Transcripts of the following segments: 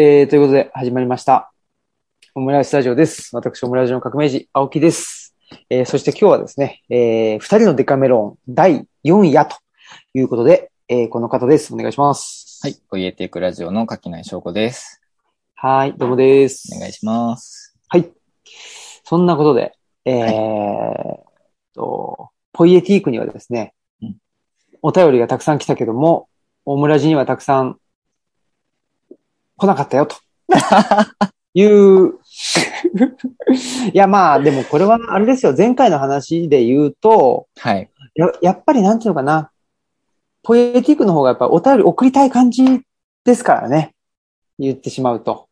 えー、ということで始まりました。オムライスタジオです。私、オムライスの革命児、青木です。えー、そして今日はですね、えー、二人のデカメロン第4夜ということで、えー、この方です。お願いします。はい。ポイエテイクラジオの垣内翔子です。はい。どうもです。お願いします。はい。そんなことで、えー、と、ポイエティークにはですね、うんお便りがたくさん来たけども、オムラジにはたくさん来なかったよ、という。いや、まあ、でもこれはあれですよ。前回の話で言うと、はい。ややっぱりなんていうのかな。ポエティックの方がやっぱお便り送りたい感じですからね。言ってしまうと。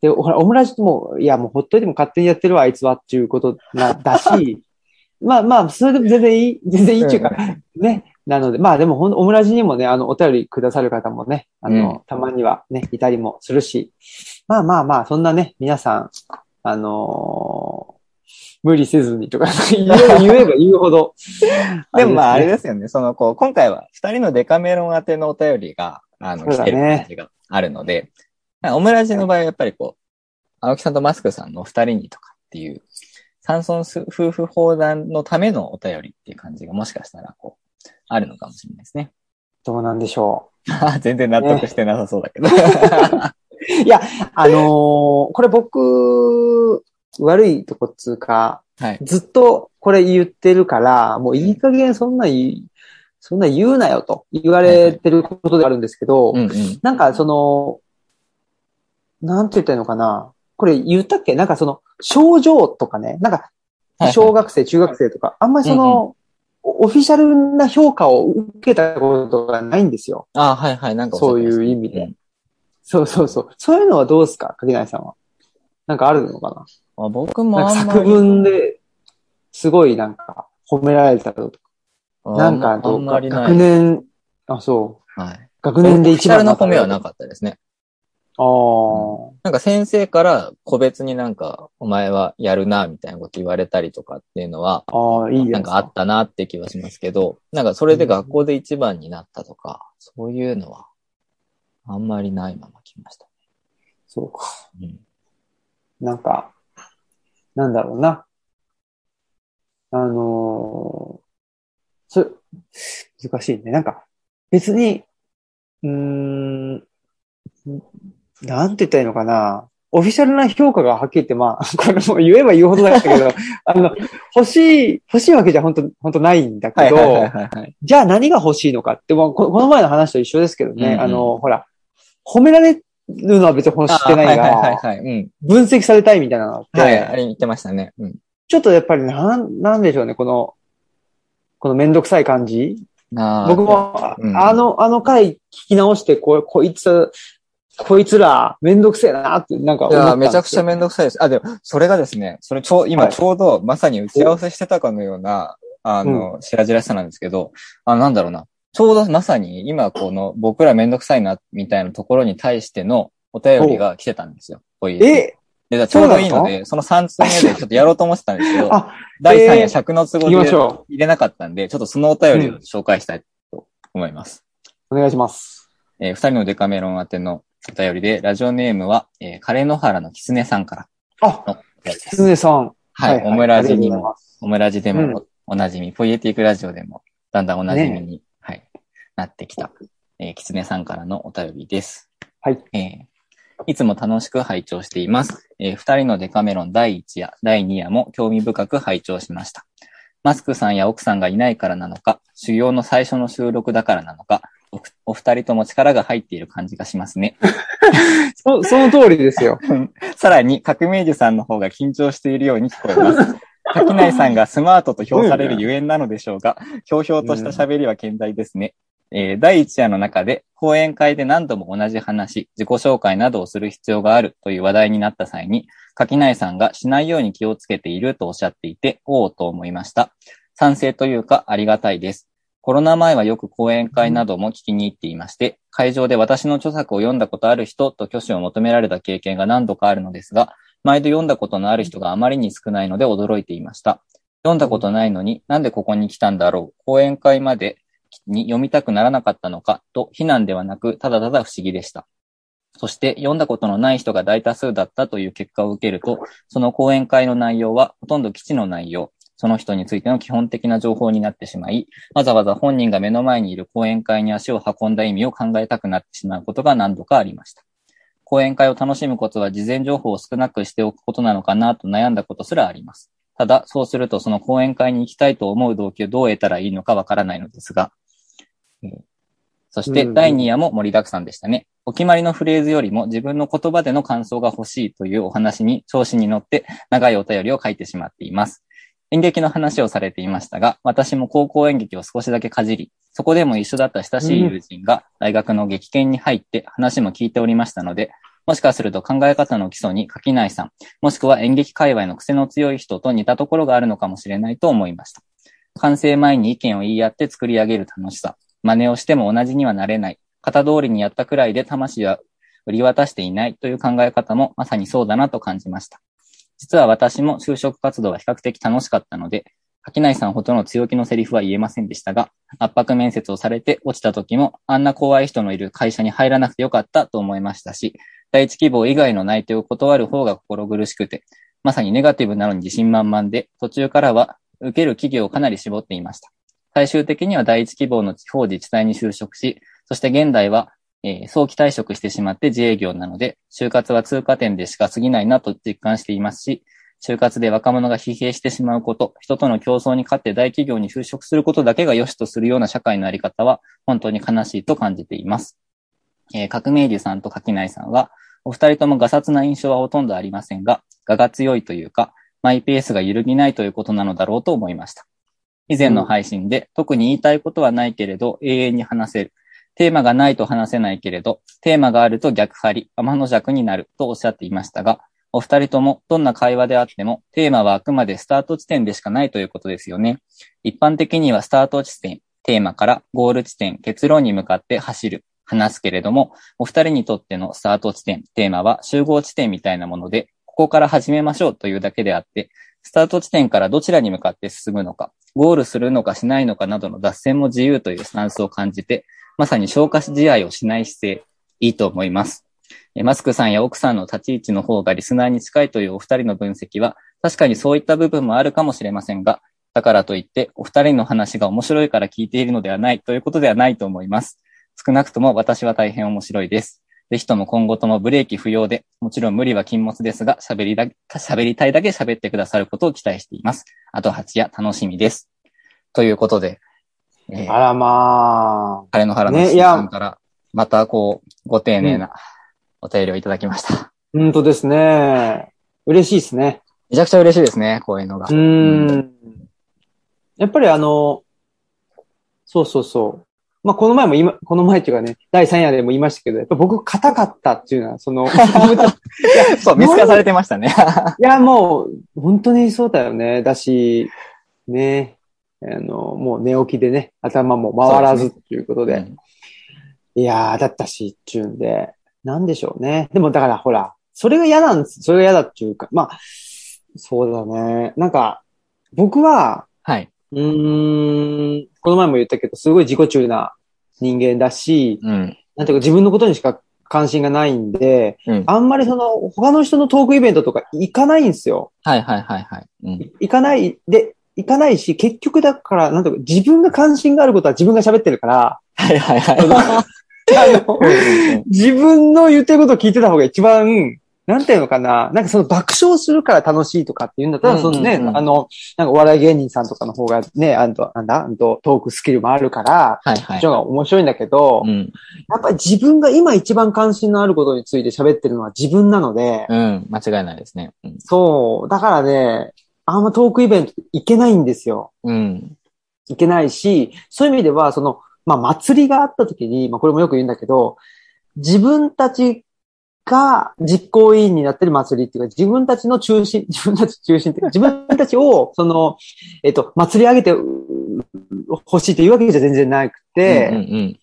で、ほら、オムラジも、いや、もうほっといても勝手にやってるわ、あいつはっていうことな、だし、まあまあ、それでも全然いい、全然いいっていうか、ね。なので、まあでもほん、オムラジにもね、あの、お便りくださる方もね、あの、うんたまにはね、いたりもするし、まあまあまあ、そんなね、皆さん、あのー無理せずにとか 言えば言うほど。でもまああれでですよね。その、こう、今回は二人のデカメロン宛てのお便りが、あの、ね来てる感じがあるので、オムラジの場合はやっぱりこう、青木さんとマスクさんの二人にとかっていう、山村夫婦砲弾のためのお便りっていう感じがもしかしたら、こう、あるのかもしれないですね。どうなんでしょ 全然納得してなさそうだけど。う。いや、あのーこれ僕、悪いとこっつうか、はい。ずっとこれ言ってるから、もういい加減そんなそんな言うなよと言われてることであるんですけど、うんうん。なんかその、なんて言ったらいいのかな。これ言ったっけ？なんかその、症状とかね、なんか、はい小学生、中学生とか、あんまりその、オフィシャルな評価を受けたことがないんですよ。あはいはい。なんかそういう意味でそうそうそう。そういうのはどうですか柿内さんは。なんかあるのかなあ僕も。作文で、すごいなんか、褒められたとか、なんかどあうか、学年、あ、そう。はい。学年で一番オフィシャルな褒めはなかったですね。ああ、なんか先生から個別になんか、お前はやるな、みたいなこと言われたりとかっていうのは、ああ、いいなんかあったなって気はしますけど、なんかそれで学校で一番になったとか、そういうのは、あんまりないまま来ました。そうか。うん。なんか、なんだろうな。あのーそ、難しいね。なんか、別に、うーん、なんて言ったらいいのかな。オフィシャルな評価がはっきり言って、まあ、これも言えば言うほどだったけど、あの、欲しい、欲しいわけじゃ本当本当ないんだけど。じゃあ何が欲しいのかって、もうここの前の話と一緒ですけどね、うんうんあの、ほら、褒められるのは別に欲してないが。分析されたいみたいなのって、はい、あれ言ってましたね。うん。ちょっとやっぱりなん、なんでしょうね、この、このめんどくさい感じ。僕も、うんあの、あの回聞き直して、ここいつ、こいつら、めんどくせえなって、なんかいや、めちゃくちゃめんどくさいです。あ、でも、それがですね、それちょう、今はいちょうどまさに打ち合わせしてたかのような、あの、しらじらしさなんですけど、あ、なんだろうな。ちょうどまさに今この僕らめんどくさいな、みたいなところに対してのお便りが来てたんですよ。こういう。え？で、ちょうどいいので、その3通目でちょっとやろうと思ってたんですけど、あ、第3えー夜尺の都合で入れなかったんで、ちょっとそのお便りを紹介したいと思います。う。お願いします。えー二人のデカメロン宛てのお便りで、ラジオネームは、えー、カレノハラのキツネさんからあ、のお便りです。すねさん。はい、オムラジにもオムラジでもおなじみ、ポイエティックラジオでも、だんだんおなじみに、はい、なってきた、えー、キツネさんからのお便りです。はい。えーいつも楽しく拝聴しています。えー二人のデカメロン第1夜、第2夜も興味深く拝聴しました。マスクさんや奥さんがいないからなのか、修行の最初の収録だからなのか、おお二人とも力が入っている感じがしますね。そ、その通りですよ。さらに、革命児さんの方が緊張しているように聞こえます。垣内さんがスマートと評されるゆえんなのでしょうが、ひょうひょうとした喋りは健在ですね。えー第一夜の中で、講演会で何度も同じ話、自己紹介などをする必要があるという話題になった際に、垣内さんがしないように気をつけているとおっしゃっていて、おおと思いました。賛成というか、ありがたいです。コロナ前はよく講演会なども聞きに行っていまして、会場で私の著作を読んだことある人と挙手を求められた経験が何度かあるのですが、毎度読んだことのある人があまりに少ないので驚いていました。読んだことないのになんでここに来たんだろう？講演会までに読みたくならなかったのか？と非難ではなく、ただただ不思議でした。そして読んだことのない人が大多数だったという結果を受けると、その講演会の内容はほとんど基地の内容、その人についての基本的な情報になってしまい、わざわざ本人が目の前にいる講演会に足を運んだ意味を考えたくなってしまうことが何度かありました。講演会を楽しむことは事前情報を少なくしておくことなのかなと悩んだことすらあります。ただ、そうするとその講演会に行きたいと思う動機をどう得たらいいのかわからないのですが、えーそして第2夜も盛りだくさんでしたね。お決まりのフレーズよりも自分の言葉での感想が欲しいというお話に調子に乗って長いお便りを書いてしまっています。演劇の話をされていましたが、私も高校演劇を少しだけかじり、そこでも一緒だった親しい友人が大学の劇研に入って話も聞いておりましたので、もしかすると考え方の基礎に垣内さん、もしくは演劇界隈の癖の強い人と似たところがあるのかもしれないと思いました。完成前に意見を言い合って作り上げる楽しさ。真似をしても同じにはなれない。型通りにやったくらいで魂は売り渡していないという考え方もまさにそうだなと感じました。実は私も就職活動は比較的楽しかったので、垣内さんほどの強気のセリフは言えませんでしたが、圧迫面接をされて落ちた時も、あんな怖い人のいる会社に入らなくてよかったと思いましたし、第一希望以外の内定を断る方が心苦しくて、まさにネガティブなのに自信満々で、途中からは受ける企業をかなり絞っていました。最終的には第一希望の地方自治体に就職し、そして現代は、えー早期退職してしまって自営業なので、就活は通過点でしか過ぎないなと実感していますし、就活で若者が疲弊してしまうこと、人との競争に勝って大企業に就職することだけが良しとするような社会のあり方は本当に悲しいと感じています。えー革命児さんと垣内さんは、お二人ともガサツな印象はほとんどありませんが、我が強いというか、マイペースが揺るぎないということなのだろうと思いました。以前の配信で、特に言いたいことはないけれど、永遠に話せる。テーマがないと話せないけれど、テーマがあると逆張り、天の弱になるとおっしゃっていましたが、お二人ともどんな会話であっても、テーマはあくまでスタート地点でしかないということですよね。一般的にはスタート地点、テーマからゴール地点、結論に向かって走る、話すけれども、お二人にとってのスタート地点、テーマは集合地点みたいなもので、ここから始めましょうというだけであって、スタート地点からどちらに向かって進むのか、ゴールするのかしないのかなどの脱線も自由というスタンスを感じて、まさに消化試合をしない姿勢、いいと思います。マスクさんや奥さんの立ち位置の方がリスナーに近いというお二人の分析は、確かにそういった部分もあるかもしれませんが、だからといって、お二人の話が面白いから聞いているのではないということではないと思います。少なくとも私は大変面白いです。ぜひとも今後ともブレーキ不要で、もちろん無理は禁物ですが、喋りだ、喋りたいだけ喋ってくださることを期待しています。あと8夜楽しみです。ということで、えーあらまあ。彼の原のねいやさんから、またこう、ご丁寧なお便りをいただきました。本当ですね。嬉しいですね。めちゃくちゃ嬉しいですね、こういうのが。うーん。やっぱりあの、そうそうそう。まあ、この前も今、この前っていうかね、第3夜でも言いましたけど、やっぱ僕硬かったっていうのは、その、い そう、見透かされてましたね。や、もう、本当にそうだよね。だし、ね、あの、もう寝起きでね、頭も回らずっていうことで、うんいやー、だったし、っていうんで、なんでしょうね。でもだからほら、それが嫌なんです。それが嫌だっていうか、まあ、そうだね。なんか、僕は、はい。うーん、この前も言ったけど、すごい自己中な人間だし、うん。なんていうか自分のことにしか関心がないんで、うん。あんまりその、他の人のトークイベントとか行かないんですよ。はいはいはいはい。うん。行かない、で、行かないし、結局だから、なんていうか、自分が関心があることは自分が喋ってるから、はいはいは あのい。自分の言ってることを聞いてた方が一番、なんていうのかな、なんかその爆笑するから楽しいとかっていうんだったら、うんうんうんそのね、あの、なんかお笑い芸人さんとかの方がね、あの、なんだ、あのトークスキルもあるから、はいはいが面白いんだけど、うん。やっぱり自分が今一番関心のあることについて喋ってるのは自分なので、うん。間違いないですね。うん。そう、だからね、あんまトークイベント行けないんですよ。うん。いけないし、そういう意味では、その、まあ、祭りがあった時に、まあ、これもよく言うんだけど、自分たちが実行委員になってる祭りっていうか、自分たちの中心、自分たち中心っていうか、自分たちを、その、えっと、祭り上げてう欲しいというわけじゃ全然なくて、うんうん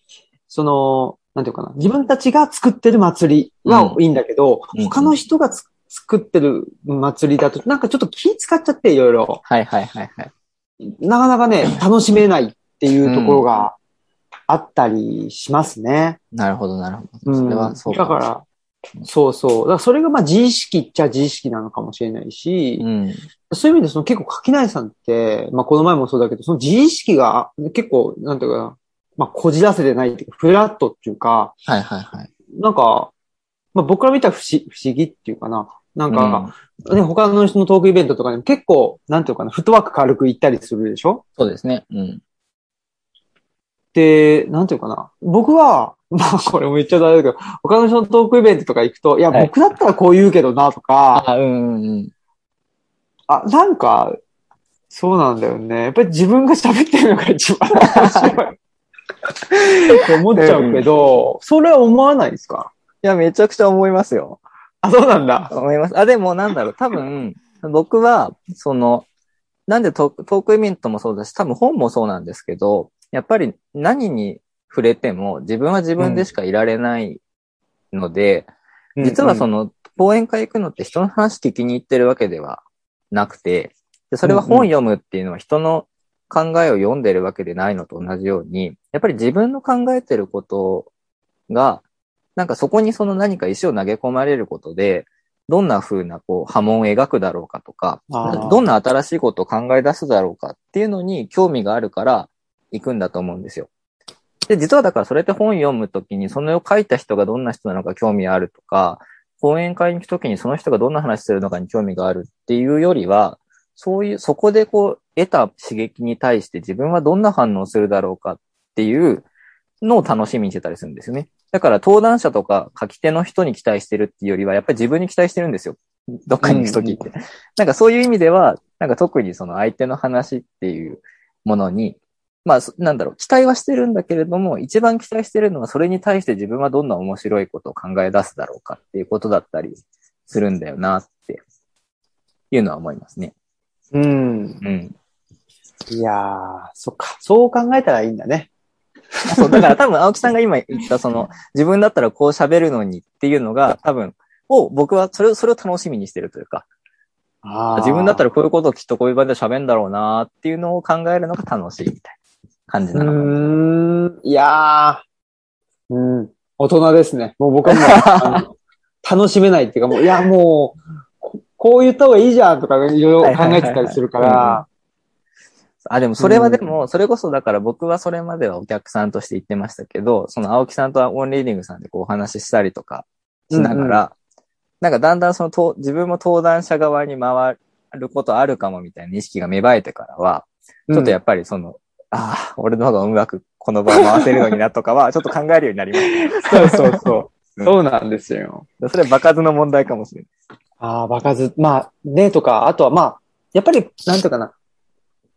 その、なんていうかな、自分たちが作ってる祭りはいいんだけど、うん他の人がつ作ってる祭りだと、なんかちょっと気使っちゃって、いろいろ。はいはいはいはい。なかなかね、楽しめないっていうところがあったりしますね。なるほどなるほど。うん。それはそうだから、そうそう。だからそれがまあ自意識っちゃ自意識なのかもしれないし、うん。そういう意味でその結構垣内さんって、まあこの前もそうだけど、その自意識が結構、なんていうかな、まあこじらせてないっていうか、フラットっていうか、はいはいはい。なんか、まあ僕ら見たら不思不思議っていうかな。なんか、ね、他の人のトークイベントとかでも結構、なんていうかな、フットワーク軽く行ったりするでしょ？そうですね。うん。で、なんていうかな。僕は、まあこれも言っちゃダメだけど、他の人のトークイベントとか行くと、いや、はい僕だったらこう言うけどなとか、あ、うんうんうん。あ、なんか、そうなんだよね。やっぱり自分が喋ってるのが一番面白い。って思っちゃうけど、それは思わないですか？いや、めちゃくちゃ思いますよ。あ、そうなんだ。思います。あ、でもなんだろう、多分、僕は、その、なんでトークイベントもそうだし、多分本もそうなんですけど、やっぱり何に触れても自分は自分でしかいられないので、実はその、の、講演会行くのって人の話聞きに行ってるわけではなくて、でそれは本読むっていうのは人の考えを読んでるわけでないのと同じように、やっぱり自分の考えてることが、なんかそこにその何か石を投げ込まれることで、どんな風なこう波紋を描くだろうかとか、どんな新しいことを考え出すだろうかっていうのに興味があるから行くんだと思うんですよ。で、実はだからそれって本読むときにそのを書いた人がどんな人なのか興味あるとか、講演会に行くときにその人がどんな話するのかに興味があるっていうよりは、そういう、そこでこう得た刺激に対して自分はどんな反応するだろうかっていうのを楽しみにしてたりするんですよね。だから登壇者とか書き手の人に期待してるっていうよりは、やっぱり自分に期待してるんですよ。どっかに行くときって。なんかそういう意味では、なんか特にその相手の話っていうものに、まあ、そなんだろう、期待はしてるんだけれども、一番期待してるのはそれに対して自分はどんな面白いことを考え出すだろうかっていうことだったりするんだよなっていうのは思いますね。うん。うん。いやー、そっか。そう考えたらいいんだね。そう、だから多分青木さんが今言ったその、自分だったらこう喋るのにっていうのが多分、を僕はそれを、それを楽しみにしてるというか、自分だったらこういうことをきっとこういう場で喋るんだろうなっていうのを考えるのが楽しいみたいな感じうなのかな。ーん。いやー。うん。大人ですね。もう僕はもう楽しめないっていうか、もう、いや、もう、ここう言った方がいいじゃんとかいろいろ考えてたりするから、あ、でもそれはでも、それこそだから僕はそれまではお客さんとして言ってましたけど、その青木さんとオンリーディングさんでこうお話ししたりとかしながら、なんかだんだんそのと自分も登壇者側に回ることあるかもみたいな意識が芽生えてからは、ちょっとやっぱりその、ああ、俺の方がうまくこの場を回せるのになとかは、ちょっと考えるようになりましそうそうそうう。んそうなんですよ。た。それは場数の問題かもしれない。ああ、場数、まあ、ね、とか、あとはまあ、やっぱり、なんていうかな。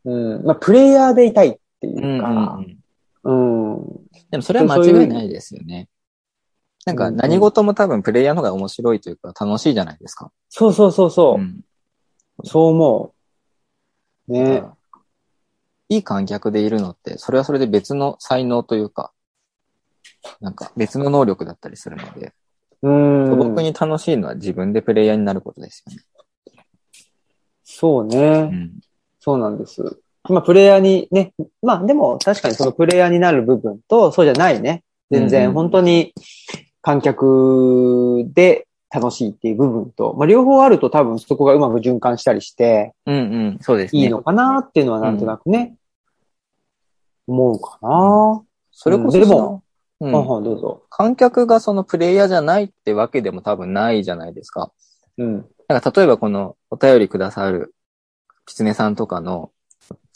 うん、まあ、プレイヤーでいたいっていうか、うん、でもそれは間違いないですよね。なんか何事も多分プレイヤーの方が面白いというか楽しいじゃないですか。そうそうそうそう、んそう思う。ね。いい観客でいるのって、それはそれで別の才能というか、なんか別の能力だったりするので、うん。僕に楽しいのは自分でプレイヤーになることですよね。そうね、うん。そうなんです。まあ、プレイヤーにね、まあ、でも確かにそのプレイヤーになる部分と、そうじゃないね。全うん然、うん本当に観客で楽しいっていう部分と、まあ、両方あると多分そこがうまく循環したりして、うんうん。そうですね。いいのかなっていうのはなんとなくね、思うかな。それこそうんでも、ううんん、はいどうぞ。観客がそのプレイヤーじゃないってわけでも多分ないじゃないですか。うん。なんか例えばこのお便りくださるキツネさんとかの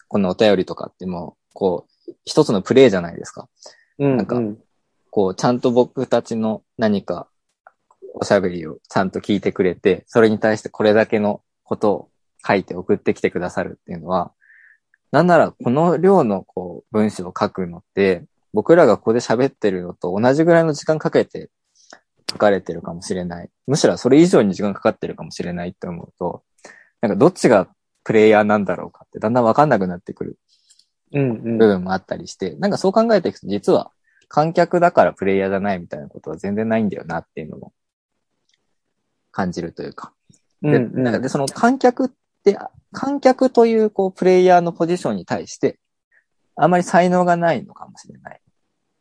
このお便りとかってもう、こう、一つのプレイじゃないですか。うん。なんかうんこう、ちゃんと僕たちの何かおしゃべりをちゃんと聞いてくれて、それに対してこれだけのことを書いて送ってきてくださるっていうのは、なんならこの量のこう文章を書くのって、僕らがここで喋ってるのと同じぐらいの時間かけて書かれてるかもしれない。むしろそれ以上に時間かかってるかもしれないって思うと、なんかどっちがプレイヤーなんだろうかってだんだんわかんなくなってくるうん。うん部分もあったりして、なんかそう考えていくと実は観客だからプレイヤーじゃないみたいなことは全然ないんだよなっていうのも感じるというか。で、うんなんかでその観客って、観客というこうプレイヤーのポジションに対して、あまり才能がないのかもしれない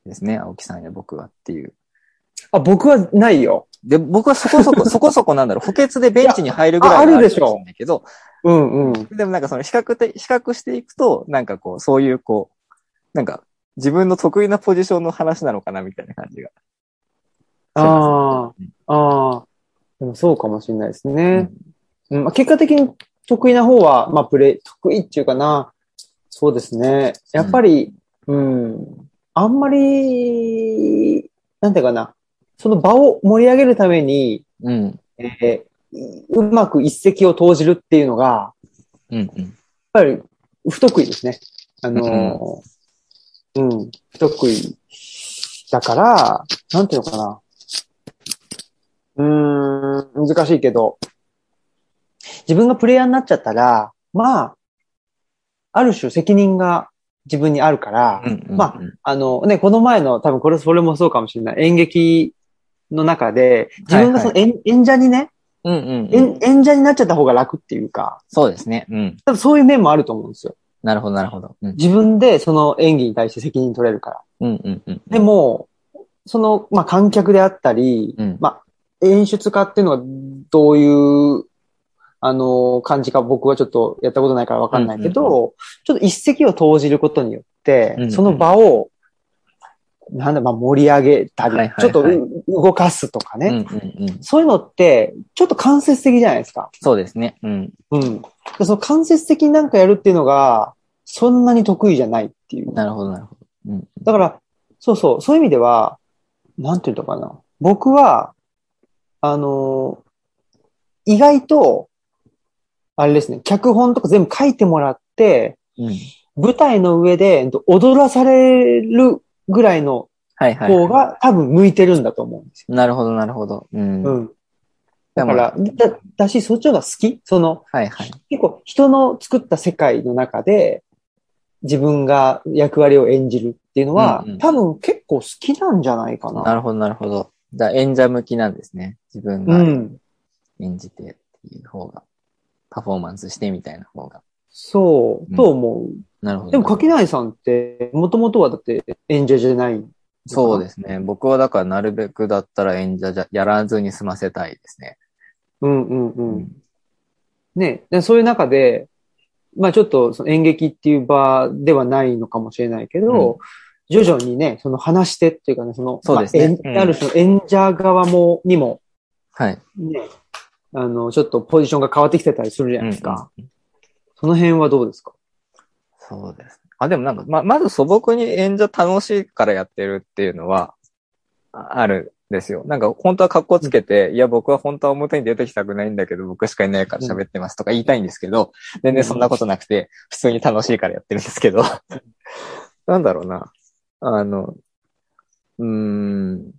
ですね。青木さんや僕はっていうあ、僕はないよ。で、僕はそこそこ、そこそこなんだろう、補欠でベンチに入るぐらいはいやああるでしょかもれないけど、うんうん。でもなんかその比較的、比較していくと、なんかこう、そういうこう、なんか自分の得意なポジションの話なのかなみたいな感じが。ああ、ああ。でもそうかもしれないですね。うんまあ、結果的に得意な方は、まあ、プレイ、得意っていうかな。そうですね。やっぱり、うん、あんまり、なんていうかな。その場を盛り上げるために、うん。えーうまく一石を投じるっていうのが、うん。うん。やっぱり不得意ですね。あのーうん、不得意だから、なんていうのかな。うーん、難しいけど、自分がプレイヤーになっちゃったら、まあ、ある種責任が自分にあるから、うん。まああのね、この前の多分これ、それもそうかもしれない。演劇の中で、自分がその演,、演者にね、うんうんうん。演演者になっちゃった方が楽っていうか、そうですね。うん。多分そういう面もあると思うんですよ。なるほど、なるほど。うん。自分でその演技に対して責任取れるから。うんうんうん。でも、その、まあ、観客であったり、うんまあ、演出家っていうのがどういう、あの、感じか僕はちょっとやったことないからわかんないけど、うんうんちょっと一石を投じることによって、うんうんその場を、なんだ、まあ、盛り上げたり、はいはいはいちょっとう動かすとかね、うんうんうん。そういうのって、ちょっと間接的じゃないですか。そうですね。うん。うん。でその間接的になんかやるっていうのが、そんなに得意じゃないっていう。なるほど、なるほど。うん。だから、そうそう、そういう意味では、なんていうのかな。僕は、あのー意外と、あれですね、脚本とか全部書いてもらって、うん。舞台の上でえっと踊らされるぐらいの。方が多分向いてるんだと思うんですよ。なるほど、なるほど。うん。うん。だだから、だ、だし、そっちの方が好き？その、はいはい。結構人の作った世界の中で、自分が役割を演じるっていうのは、うんうん多分結構好きなんじゃないかな。なるほど、なるほど。じゃあ演者向きなんですね。自分がうん。演じてっていう方が、パフォーマンスしてみたいな方が。そう、うんと思う。なるほど。でも、柿内さんって、もともとはだって演者じゃない。そうですね。僕はだからなるべくだったら演者じゃやらずに済ませたいですね。うんうんうん。ねでそういう中で、まあちょっとその演劇っていう場ではないのかもしれないけど、徐々にね、その話してっていうかね、その、そうですねうんまあ演ある種の演者側も、にも、はい。ね、あの、ちょっとポジションが変わってきてたりするじゃないですか。うんうんその辺はどうですか？そうです。あ、でもなんか、ま、まず素朴に演者楽しいからやってるっていうのは、ああるんですよ。なんか、本当は格好つけて、いや、僕は本当は表に出てきたくないんだけど、僕しかいないから喋ってますとか言いたいんですけど、全然そんなことなくて、普通に楽しいからやってるんですけど、なんだろうな。あの、うーん、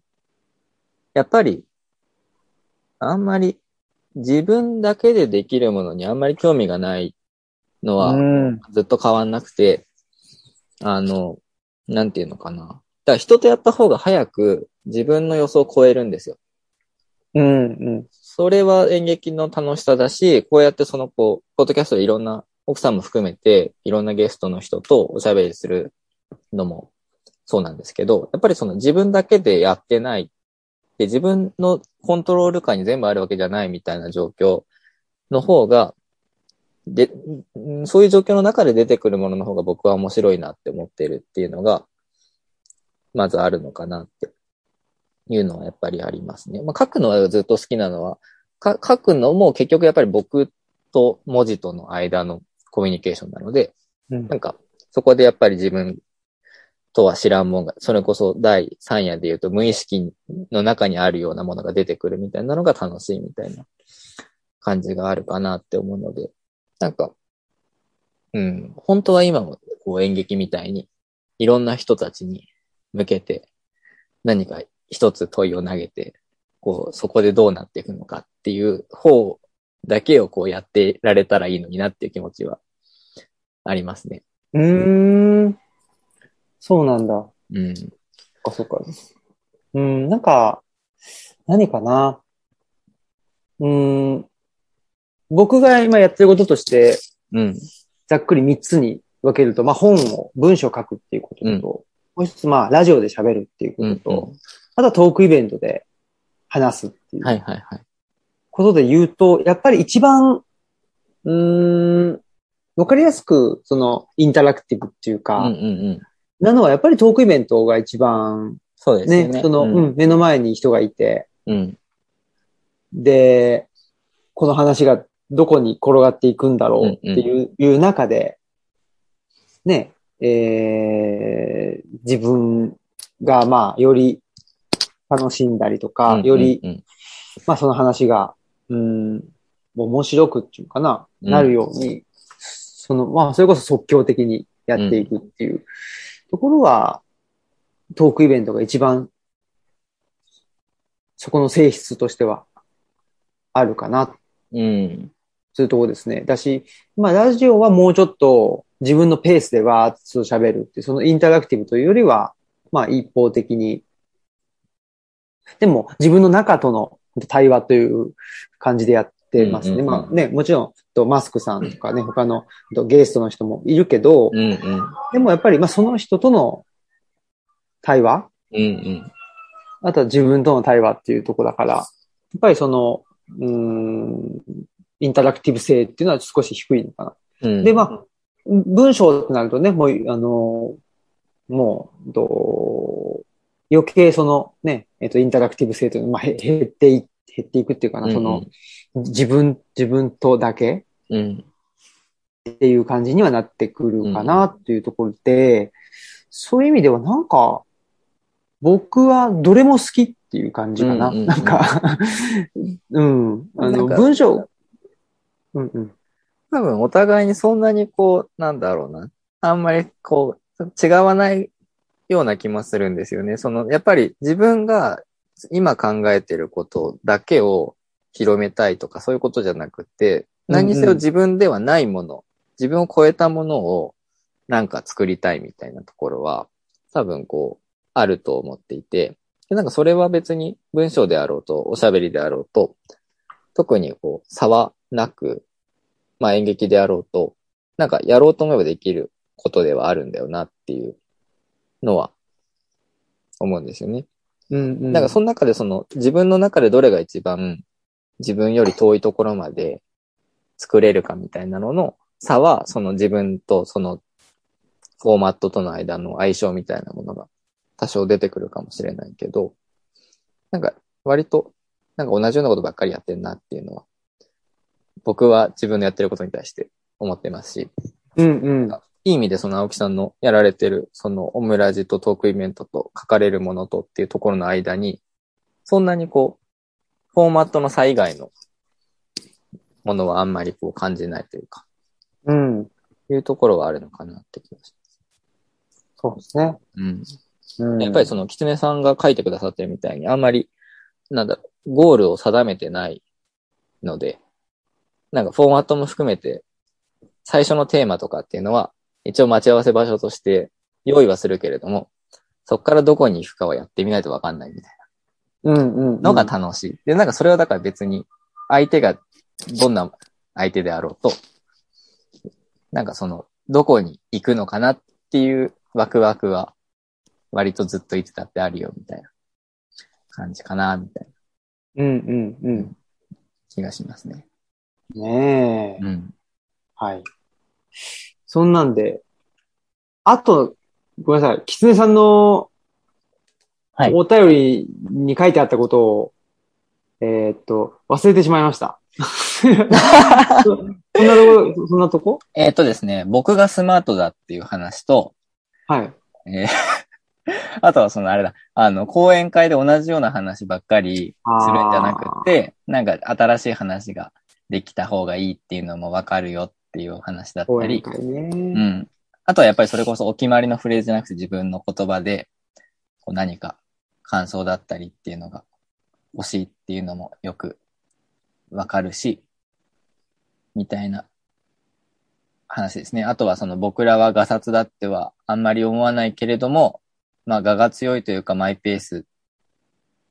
やっぱり、あんまり自分だけでできるものにあんまり興味がないのは、ん。ずっと変わんなくて、あの、なんていうのかな。だから人とやった方が早く自分の予想を超えるんですよ。うんうん。それは演劇の楽しさだし、こうやってそのこう、ポッドキャストでいろんな、奥さんも含めて、いろんなゲストの人とおしゃべりするのもそうなんですけど、やっぱりその自分だけでやってない。で、自分のコントロール下に全部あるわけじゃないみたいな状況の方が、で、んそういう状況の中で出てくるものの方が僕は面白いなって思ってるっていうのが、まずあるのかなっていうのはやっぱりありますね。まあ、書くのはずっと好きなのは、か書くのも結局やっぱり僕と文字との間のコミュニケーションなので、うんなんか、そこでやっぱり自分とは知らんもんが、それこそ第3夜で言うと無意識の中にあるようなものが出てくるみたいなのが楽しいみたいな感じがあるかなって思うので、なんか、うん、本当は今もこう演劇みたいにいろんな人たちに向けて何か一つ問いを投げて、こう、そこでどうなっていくのかっていう方だけをこうやってられたらいいのになっていう気持ちはありますね。うーん。そうなんだ。うん。そっか、そっか。うん、なんか、何かな。うん、僕が今やってることとして、うん。ざっくり3つに分けると、まあ本を、文章を書くっていうことと、もう一つ、まあラジオで喋るっていうことと、うんうんあとはトークイベントで話すっていうはいはいはい。ことで言うと、やっぱり一番、うーん、わかりやすく、その、インタラクティブっていうか、うんうんうん。なのはやっぱりトークイベントが一番、そうですよね、ね。その、ううんん、目の前に人がいて、うん。で、この話がどこに転がっていくんだろうっていう,、いう中で、ね、えー、自分が、まあ、より楽しんだりとか、より、うんうん。まあ、その話が、うん、面白くっていうかな、うん。なるように、その、まあ、それこそ即興的にやっていくっていうところは、トークイベントが一番、そこの性質としては、あるかな、うん。そういうところですね。だし、まあ、ラジオはもうちょっと自分のペースでわーっと喋るっていう、そのインタラクティブというよりは、まあ、一方的に、でも、自分の中との対話という感じでやってますね。うんうんうんまあね、もちろん、とマスクさんとかね、他のとゲストの人もいるけど、うんうん。でもやっぱり、まあその人との対話、うんうん。あとは自分との対話っていうところだから、やっぱりその、うーん、インタラクティブ性っていうのは少し低いのかな。うん。で、まあ、文章ってなるとね、もう、あの、もう、と余計そのね、えっと、インタラクティブ性というのは、まあ、へ減ってい、減っていくっていうかな、その、自分、自分とだけうん。っていう感じにはなってくるかなっていうところで、そういう意味ではなんか、僕はどれも好きっていう感じかな。うんうんうんなんか、うん。あの、文章、うんうん。多分お互いにそんなにこう、なんだろうな。あんまりこう、違わないような気もするんですよね。その、やっぱり自分が今考えてることだけを広めたいとかそういうことじゃなくて、何にせよ自分ではないもの、自分を超えたものをなんか作りたいみたいなところは、多分こう、あると思っていて、でなんかそれは別に文章であろうと、おしゃべりであろうと、特にこう、差はなく、まあ演劇であろうと、なんかやろうと思えばできることではあるんだよなっていうのは思うんですよね。うんうん。なんかその中でその自分の中でどれが一番自分より遠いところまで作れるかみたいなのの差はその自分とそのフォーマットとの間の相性みたいなものが多少出てくるかもしれないけど、なんか割となんか同じようなことばっかりやってんなっていうのは僕は自分のやってることに対して思ってますし、うんうん。いい意味でその青木さんのやられてる、そのオムラジとトークイベントと書かれるものとっていうところの間に、そんなにこう、フォーマットの差以外のものはあんまりこう感じないというか、うん。いうところはあるのかなって気がしそうですね。ます。うん。うん、やっぱりその、キツネさんが書いてくださってるみたいに、あんまり、なんだろう、ゴールを定めてないので、なんかフォーマットも含めて、最初のテーマとかっていうのは、一応待ち合わせ場所として用意はするけれども、そこからどこに行くかはやってみないとわかんないみたいうんうんうん。なのが楽しい。で、なんかそれはだから別に、相手がどんな相手であろうと、なんかその、どこに行くのかなっていうワクワクは、割とずっと言ってたってあるよみたいな感じかな、みたいなうんうんうん。気がしますね。ねえ。うん。はい。そんなんで、あと、ごめんなさい。キツネさんのはいお便りに書いてあったことを、えーっと、忘れてしまいました。そんなとこ、そんなとこ？えっ、とですね、僕がスマートだっていう話と、はい。えー あとはそのあれだ、あの、講演会で同じような話ばっかりするんじゃなくて、なんか新しい話ができた方がいいっていうのもわかるよっていう話だったり、講演会うね。ん。あとはやっぱりそれこそお決まりのフレーズじゃなくて自分の言葉で、こう何か感想だったりっていうのが欲しいっていうのもよくわかるし、みたいな話ですね。あとはその僕らはガサツだってはあんまり思わないけれども、まあ画が強いというかマイペース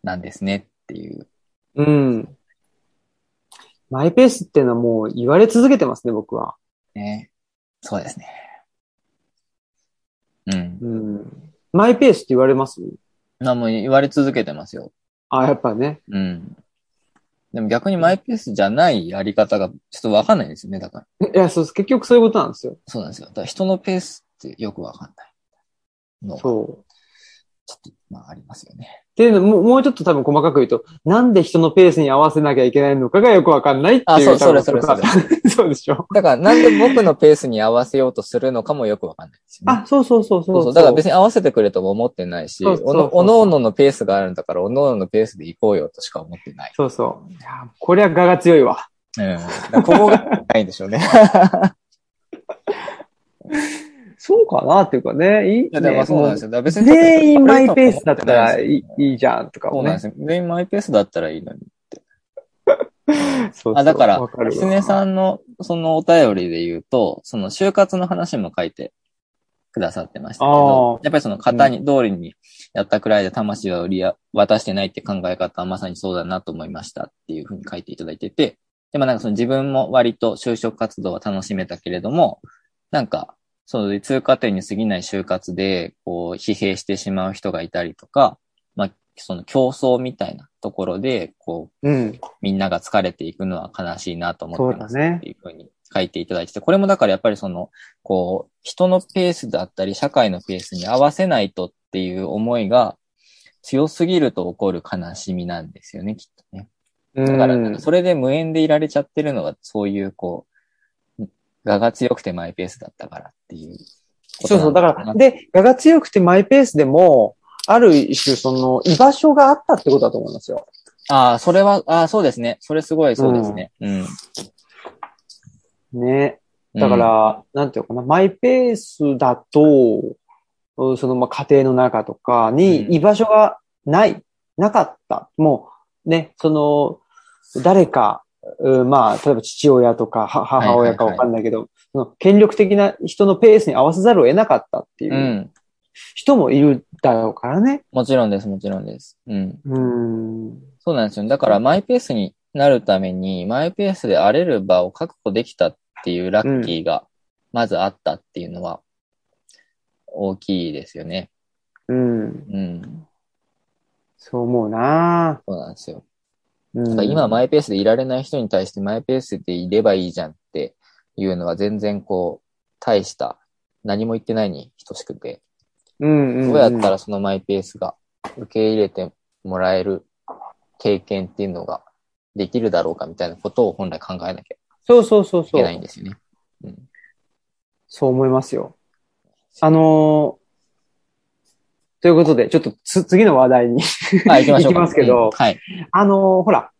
なんですねっていう。うん。マイペースっていうのはもう言われ続けてますね、僕は。ね。そうですね。うん。うん。マイペースって言われます？な、もう言われ続けてますよ。あ、やっぱね。うん。でも逆にマイペースじゃないやり方がちょっとわかんないんですよね、だから。いや、そう、結局そういうことなんですよ。そうなんですよ。だから人のペースってよくわかんないのが、ちょそう。っと、まあありますよね。っていうのも、もうちょっと多分細かく言うと、なんで人のペースに合わせなきゃいけないのかがよくわかんないっていう。あそうそれ多分それ そうでしょ？だからなんで僕のペースに合わせようとするのかもよくわかんないですよね。あ、そうそうそうそうう。そそう。だから別に合わせてくれとも思ってないし、そうそうそうおのおのおののペースがあるんだから、おのおののペースで行こうよとしか思ってない。そうそう。いや、これは我が強いわ。うん。ここがないんでしょうね。そうかなっていうかね。いいいや、でもまあそうなんですよ。だから別に全員マイペースだったらいいいいじゃんとかもね。そうなんですよ。全員マイペースだったらいいのに。そうそうあ、だからわか、るわキツネさんのそのお便りで言うと、その就活の話も書いてくださってましたけどあ、やっぱりその型に、通りにやったくらいで魂は売りや渡してないって考え方はまさにそうだなと思いましたっていうふうに書いていただいてて、でもなんかその自分も割と就職活動は楽しめたけれども、なんか、そう通過点に過ぎない就活で、こう、疲弊してしまう人がいたりとか、まあ、その競争みたいなところで、こう、うん。みんなが疲れていくのは悲しいなと思ってますそうだねっていうふうに書いていただいてて、これもだからやっぱりその、こう、人のペースだったり、社会のペースに合わせないとっていう思いが強すぎると起こる悲しみなんですよね、きっとね。だだから、それで無縁でいられちゃってるのが、そういう、こう、我が強くてマイペースだったからっていうそうそう。だから、で、我が強くてマイペースでも、ある種、その、居場所があったってことだと思いますよ。ああ、それは、ああ、そうですね。それすごいそうですね。うん。ね。だから、なんていうのかな、マイペースだと、うんその、まあ、家庭の中とかにうん居場所がない、なかった。もう、ね、その、誰か、うんまあ、例えば父親とかは母親かわかんないけど、その権力的な人のペースに合わせざるを得なかったっていううん。人もいるだろうからね。もちろんです、もちろんです。うん。うん。そうなんですよ。だから、マイペースになるために、マイペースで荒れる場を確保できたっていうラッキーが、まずあったっていうのは、大きいですよね。うん。うん。そう思うなそうなんですよ。うん。今、マイペースでいられない人に対して、マイペースでいればいいじゃんっていうのは、全然こう、大した、何も言ってないに等しくて、うんうん、どうやったらそのマイペースが受け入れてもらえる経験っていうのができるだろうかみたいなことを本来考えなきゃそうそうそうそいけないんう。ですよね。うん。そう思いますよ。あのーということで、ちょっとつ次の話題にはい、行きましょうか。行きますけどうんはい。あのーほら、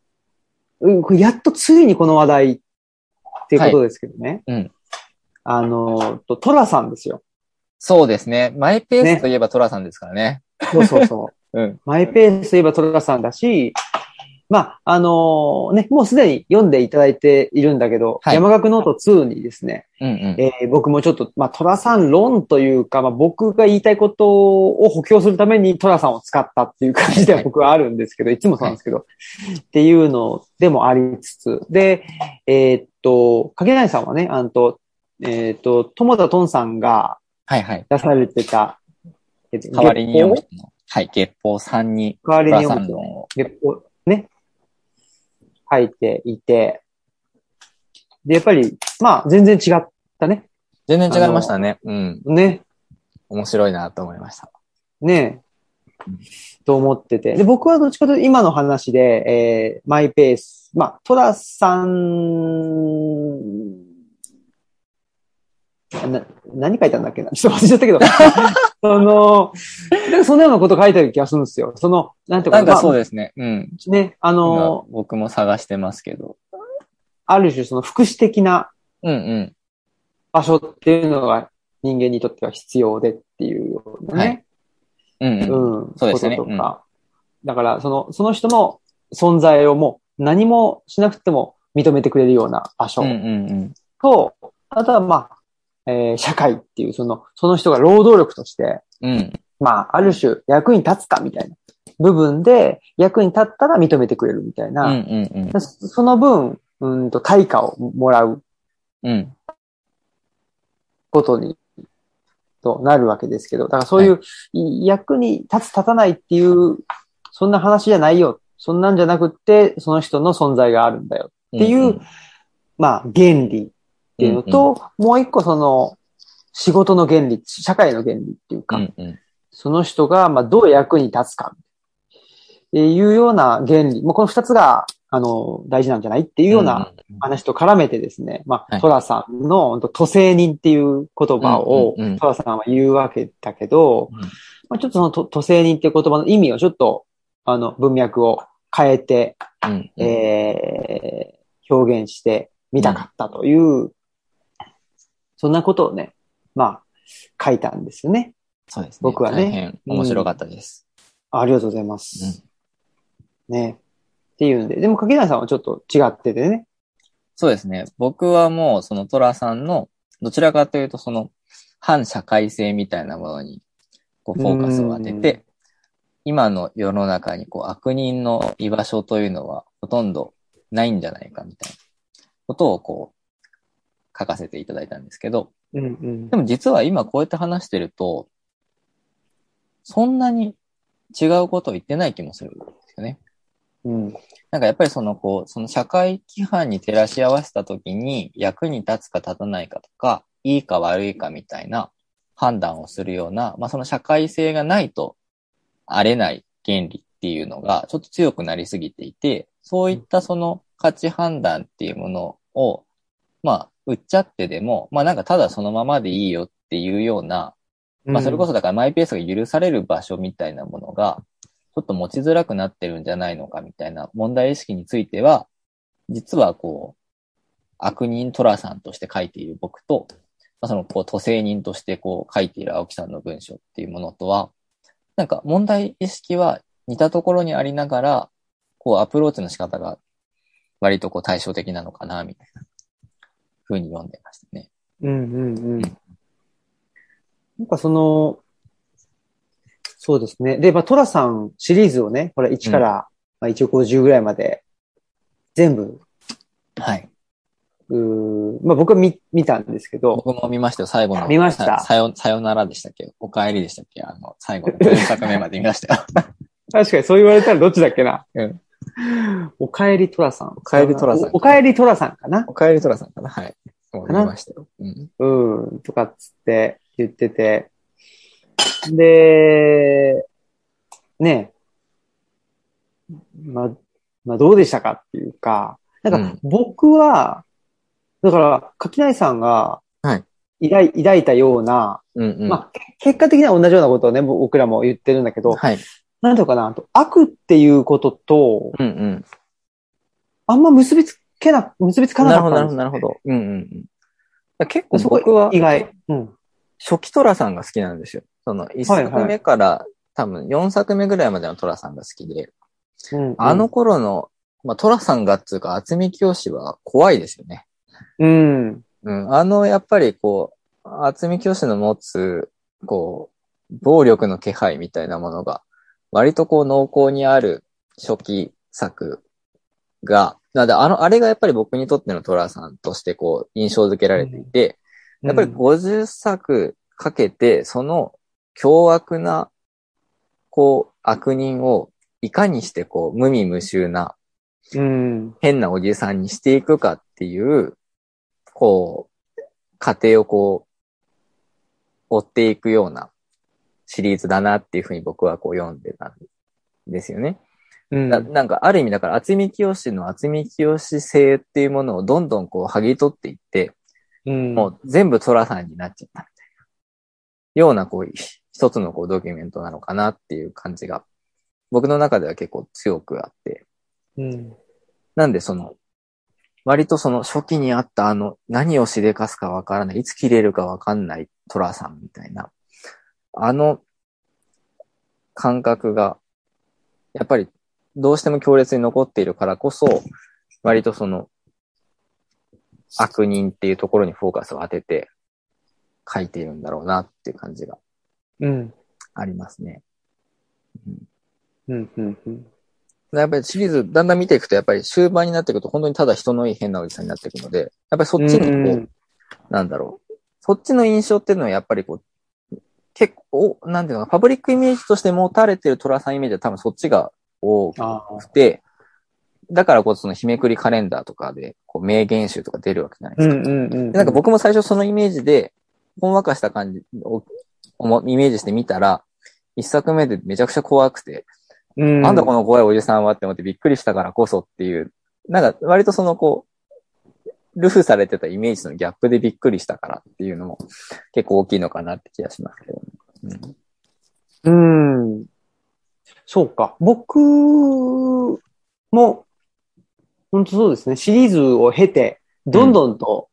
うん、やっとついにこの話題っていうことですけどね。うんあのーと、トラさんですよ。そうですね。マイペースといえばトラさんですからね。そうそうそう。うん。マイペースといえばトラさんだし、まあ、あのーね、もうすでに読んでいただいているんだけど、はい山學ノート2にですね、うんうん。えー僕もちょっと、まあ、トラさん論というか、まあ、僕が言いたいことを補強するためにトラさんを使ったっていう感じでは僕はあるんですけど、いつもそうなんですけど、っていうのでもありつつ、で、えーっと、かけないさんはね、あのと、えーっと、友田とんさんがはいはい。出されてた、えっと代わりに読む月人の。はい。月報3に、報代わりトラさに読むとん論を。月報ね、書いていて、で、やっぱり、まあ、全然違ったね。全然違いましたね。うん。ね。面白いなと思いました。ねと思ってて。で、僕はどっちかというと今の話で、えー、マイペース。まあ、トラさん、な、何書いたんだっけなちょっと忘れちゃったけど。その、なんかそんなようなこと書いてる気がするんですよ。その、なんていうかなんかそうまですね。うん。あね、あ今の、僕も探してますけど。ある種その福祉的なうんうん。場所っていうのが人間にとっては必要でっていうようなね。うんうん。うん。そうですねこととか。だから、その、その人の存在をもう何もしなくても認めてくれるような場所うんうんうん。と、あとはまあ、えー社会っていう、その、その人が労働力として、うん。まあ、ある種役に立つかみたいな部分で、役に立ったら認めてくれるみたいうんうな、んうん。そその分、うんと対価をもらううん。ことにとなるわけですけど、だからそういう、役に立つ立たないっていう、そんな話じゃないよ。そんなんじゃなくって、その人の存在があるんだよっていう、うんうんまあ、原理っていうのと、もう一個その、仕事の原理、社会の原理っていうか、うんうん。その人が、まあ、どう役に立つかっていうような原理、もうこの二つが、あの、大事なんじゃないっていうような話と絡めてですね、まあ、はい。トラさんの都政人っていう言葉をうんうんうん。トラさんは言うわけだけど、うん。まあ、ちょっとその都都政人っていう言葉の意味をちょっと、あの、文脈を変えて、うんうん。えー表現してみたかったという、そんなことをね、まあ、書いたんですよね。そうですね。僕はね大変面白かったです。ありがとうございます。ね。っていうんで、でも柿谷さんはちょっと違っててね。そうですね。僕はもう、そのトラさんの、どちらかというと、その、反社会性みたいなものに、こう、フォーカスを当てうんて、今の世の中に、こう、悪人の居場所というのは、ほとんどないんじゃないか、みたいなことを、こう、書かせていただいたんですけど、うんうんで。も実は今こうやって話してると、そんなに違うことを言ってない気もするんですよね。うん。なんかやっぱりそのこう、その社会規範に照らし合わせたときに役に立つか立たないかとか、いいか悪いかみたいな判断をするような、まあその社会性がないとあれない原理っていうのがちょっと強くなりすぎていて、そういったその価値判断っていうものを、まあ売っちゃってでも、まあなんかただそのままでいいよっていうような、まあそれこそだからマイペースが許される場所みたいなものが、ちょっと持ちづらくなってるんじゃないのかみたいな問題意識については、実はこう、悪人トラさんとして書いている僕と、まあ、そのこう、都政人としてこう書いている青木さんの文章っていうものとは、なんか問題意識は似たところにありながら、こうアプローチの仕方が割とこう対照的なのかな、みたいな風に読んでましたね。うんうんうん。なんかその、そうですね。で、まあ、トラさんシリーズをね、これ1から、まあ、一応50ぐらいまで、全部、はい。うーまあ僕は見、見たんですけど、僕も見ましたよ、最後の。見ました？ささよ、さよならでしたっけ？お帰りでしたっけ？あの、最後の4作目まで見ましたよ。確かにそう言われたらどっちだっけな？うん おかえりトラさん。おかえりトラさんおかえりトラさんかな。お帰りトラさんかなはい。もう見ましたよ。うん。うん、とかっつって言ってて。で、ねまあ、まあどうでしたかっていうか、なんか僕は、だから、柿内さんがはい、抱い抱いたような、うんうん。まあ、け結果的には同じようなことをね、僕らも言ってるんだけど、はい。なんていうのかな、と悪っていうことと、うんうん。あんま結びつけな、結びつかなかったんですなるほど、なるほど。うんうんうん。結構僕は意外。うん。初期トラさんが好きなんですよ。その1作目から多分4作目ぐらいまでのトラさんが好きで、うん、あの、頃の、まあ、トラさんがっつうか、厚み清は怖いですよね。うん。うん。あの、やっぱりこう、厚み清の持つ、こう、暴力の気配みたいなものが、割とこう濃厚にある初期作が、なので、あの、あれがやっぱり僕にとってのトラさんとしてこう、印象づけられていて、やっぱり50作かけて、その凶悪な、こう、悪人をいかにしてこう、無味無臭なうん。変なおじさんにしていくかっていう、こう、過程をこう、追っていくようなシリーズだなっていうふうに僕はこう読んでたんですよね。うん。ななんかある意味だから厚み清の厚み清性っていうものをどんどんこう剥ぎ取っていって、うん、もう全部トラさんになっちゃったみたいな。ようなこう、一つのこうドキュメントなのかなっていう感じが、僕の中では結構強くあって。うん。なんでその、割とその初期にあったあの、何をしでかすかわからない、いつ切れるかわかんないトラさんみたいな、あの感覚が、やっぱりどうしても強烈に残っているからこそ、割とその、悪人っていうところにフォーカスを当てて書いているんだろうなっていう感じがうん。ありますね。うん。うん。うん。やっぱりシリーズだんだん見ていくと、やっぱり終盤になっていくと、本当にただ人のいい変なおじさんになっていくので、やっぱりそっちにこう、うんなんだろう。そっちの印象っていうのはやっぱりこう、結構、なんていうのか、パブリックイメージとして持たれてる寅さんイメージは多分そっちが多あくて、だからこそその日めくりカレンダーとかで、こう名言集とか出るわけじゃないでうすか。んうんうん。でなんか僕も最初そのイメージで、ほんわかした感じを思イメージしてみたら、一作目でめちゃくちゃ怖くて、うん、なんだこの怖いおじさんはって思ってびっくりしたからこそっていう、なんか割とそのこう、ルフされてたイメージのギャップでびっくりしたからっていうのも結構大きいのかなって気がしますけどね。うん。そうか。僕も、本当そうですね。シリーズを経て、どんどんと、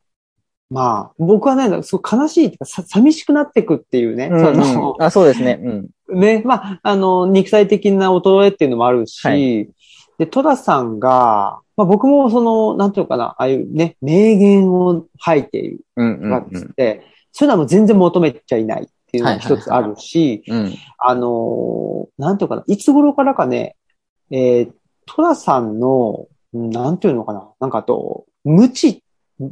まあ、僕はね、すごい悲しいっていうか、さ寂しくなっていくっていうね。うんそのあそうですね。うん。ね、まあ、あの、肉体的な衰えっていうのもあるし、はいで、戸田さんが、まあ僕もその、なんていうのかな、ああいうね、名言を吐いているうんうんがっつって、そういうのはもう全然求めちゃいないっていうのが一つあるし、うん。うん。あのーなんていうのかな、いつ頃からかね、えー、戸田さんの、うんなんていうのかな、なんかあと、無知、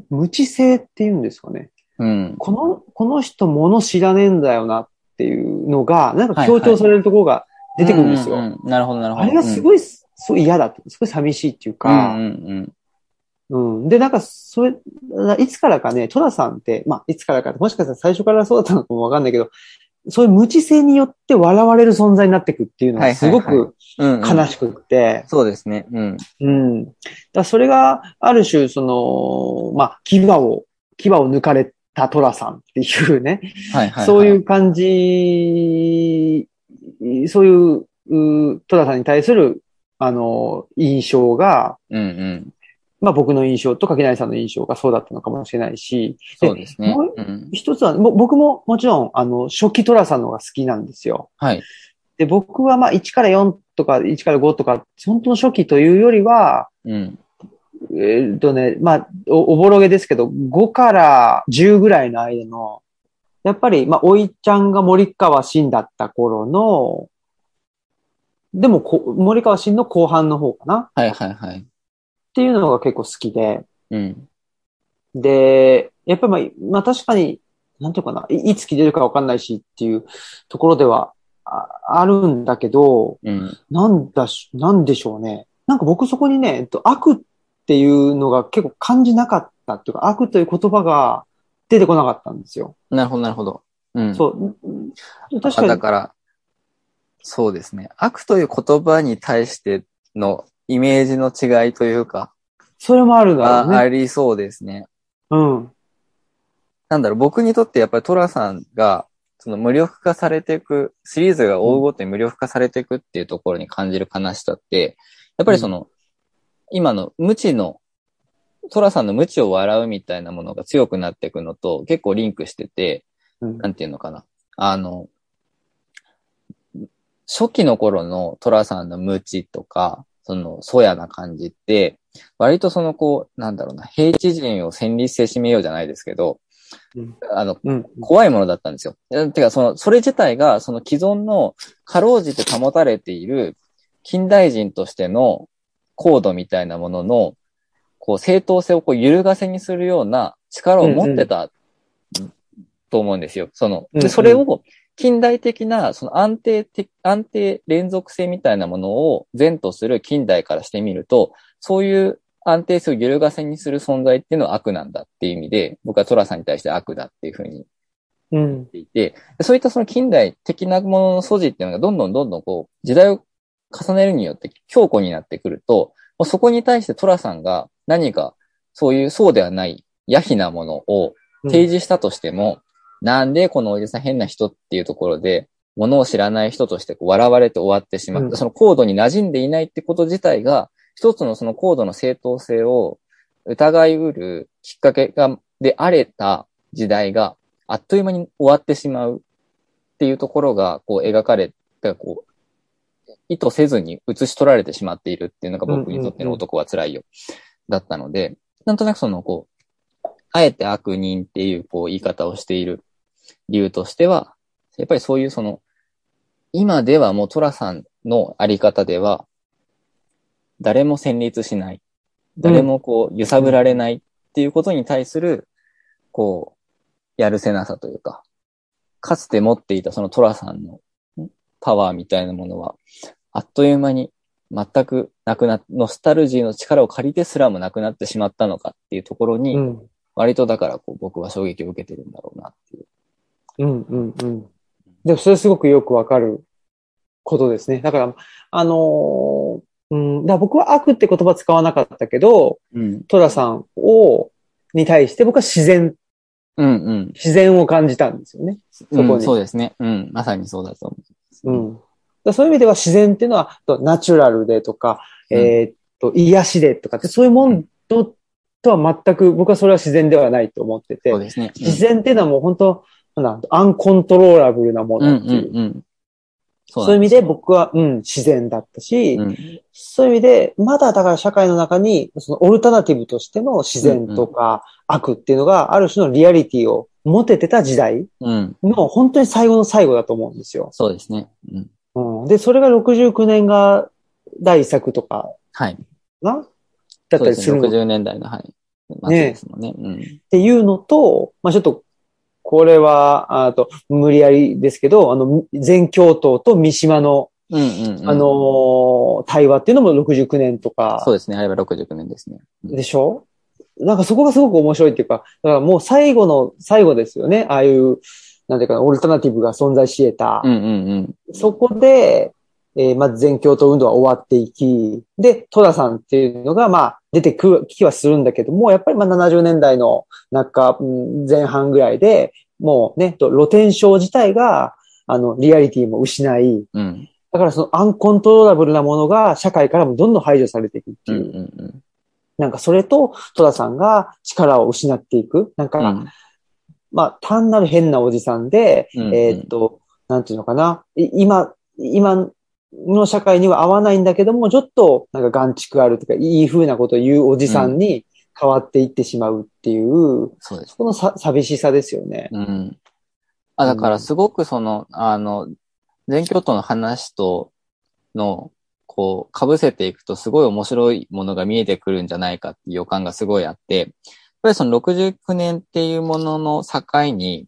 無知性っていうんですかね。うん。この、この人物知らねえんだよなっていうのが、なんか強調されるところが出てくるんですよ。うううんなるほど、なるほど。あれがすいごい、すごい嫌だって、すごい寂しいっていううんか、うんうん。うん。で、なんか、それ、いつからかね、戸田さんって、まあ、いつからか、もしかしたら最初からそうだったのかもわかんないけど、そういう無知性によって笑われる存在になっていくっていうのがすごく悲しくって、そうですね。うん。うん。だそれが、ある種、その、まあ、牙を、牙を抜かれたトラさんっていうね、はいはい、はい。そういう感じ、そういう、うトラさんに対する、あの、印象が、うんうん。まあ僕の印象と柿内さんの印象がそうだったのかもしれないし、そうですね。一つは、も僕ももちろん、あの、初期トラさんの方が好きなんですよ。はい。で、僕はまあ1から4とか1から5とか、本当の初期というよりは、うん。えーっとね、まあお、おぼろげですけど、5から10ぐらいの間の、やっぱり、まあ、おいちゃんが森川新だった頃の、でもこ、森川新の後半の方かな？っはいはいはい。ていうのが結構好きで、うん。で、やっぱりまあ、まあ確かに、なんていうかな、いいつ切れるかわかんないしっていうところではああるんだけど、うん。なんだし、なんでしょうね。なんか僕そこにね、えっと、悪っていうのが結構感じなかったっていうか、悪という言葉が出てこなかったんですよ。なるほどなるほど。うん。そう。うん確かに、あだから、そうですね。悪という言葉に対してのイメージの違いというか、それもあるだろあうね。ありそうですね。うん。なんだろう、僕にとってやっぱりトラさんが、その無力化されていく、シリーズが追うごとに無力化されていくっていうところに感じる悲しさって、やっぱりその、今の無知の、トラさんの無知を笑うみたいなものが強くなっていくのと結構リンクしてて、うんなんていうのかな。あの、初期の頃のトラさんの無知とか、その、そやな感じって、割とそのこう、なんだろうな、平地人を戦慄せしめようじゃないですけど、うんあの、うん。怖いものだったんですよ。えてか、その、それ自体が、その既存の、かろうじて保たれている、近代人としてのコードみたいなものの、こう、正当性をこう揺るがせにするような力を持ってた、と思うんですよ。その、で、うんうんそれを、近代的な、その安定的、安定連続性みたいなものを前とする近代からしてみると、そういう安定性を揺るがせにする存在っていうのは悪なんだっていう意味で、僕はトラさんに対して悪だっていうふうにうん。ていて、そういったその近代的なものの素地っていうのがどんどんどんどんこう、時代を重ねるによって強固になってくると、もうそこに対してトラさんが何かそういうそうではない野非なものを提示したとしても、なんでこのおじさん変な人っていうところで、ものを知らない人として笑われて終わってしまった、うんそのコードに馴染んでいないってこと自体が、一つのそのコードの正当性を疑いうるきっかけが、であれた時代が、あっという間に終わってしまうっていうところが、こう描かれて、こう、意図せずに映し取られてしまっているっていうのが僕にとっての男は辛いよ。だったので、なんとなくその、こう、あえて悪人っていう、こう、言い方をしている理由としては、やっぱりそういうその、今ではもうトラさんのあり方では、誰も戦慄しない。誰もこう、揺さぶられないっていうことに対する、こう、やるせなさというか、かつて持っていたそのトラさんのパワーみたいなものは、あっという間に全くなくな、ノスタルジーの力を借りてすらもなくなってしまったのかっていうところに、うん。割とだからこう僕は衝撃を受けてるんだろうなっていう。うん、うん、うん。でもそれすごくよくわかることですね。だから、あのーうん、だ僕は悪って言葉使わなかったけど、うん。トラさんを、に対して僕は自然、うんうん。自然を感じたんですよね。そこにうんそうですね。うん。まさにそうだと思う。うん。だそういう意味では自然っていうのは、とナチュラルでとか、うんえーっと、癒しでとかって、そういうもんと、とは全く、僕はそれは自然ではないと思っててそう、ですね。自然っていうのはもう本当、なんだアンコントローラブルなもうんうのっていう。んうん。そそういう意味で僕は、うん、自然だったし、うんそういう意味で、まだだから社会の中に、そのオルタナティブとしての自然とか悪っていうのが、ある種のリアリティを持ててた時代うん。の本当に最後の最後だと思うんですよ。そうですね。うん。うん、で、それが69年が第一作とかはい。な？だっ。たりするの？っ60年代の、はい。末ですもんね。うん。ていうのと、まあちょっと、これは、あと、無理やりですけど、あの、全教頭と三島の、うんうん、うん。あのー対話っていうのも69年とかそうですね。あれば69年ですね。うんでしょ？なんかそこがすごく面白いっていうか、だからもう最後の最後ですよね。ああいう、なんていうかな、オルタナティブが存在し得た。うんうんうん。そこで、えーまず全教徒運動は終わっていき、で、戸田さんっていうのが、まあ、出てくる気はするんだけども、やっぱりまあ70年代の中、うん前半ぐらいで、もうね、と露天商自体が、あの、リアリティも失い、うん。だからそのアンコントローラブルなものが社会からもどんどん排除されていくってうんいうう。んうん。なんかそれと戸田さんが力を失っていく。なんか、うんまあ、単なる変なおじさんで、うんうんえーっと、なんていうのかな。い今、今の社会には合わないんだけども、ちょっと、なんか眼蓄あるとか、いい風なことを言うおじさんに変わっていってしまうっていう、そうです。このさ寂しさですよね。うん。あ、だからすごくその、あの、全教徒の話との、こう、被せていくとすごい面白いものが見えてくるんじゃないかっていう予感がすごいあって、やっぱりその69年っていうものの境に、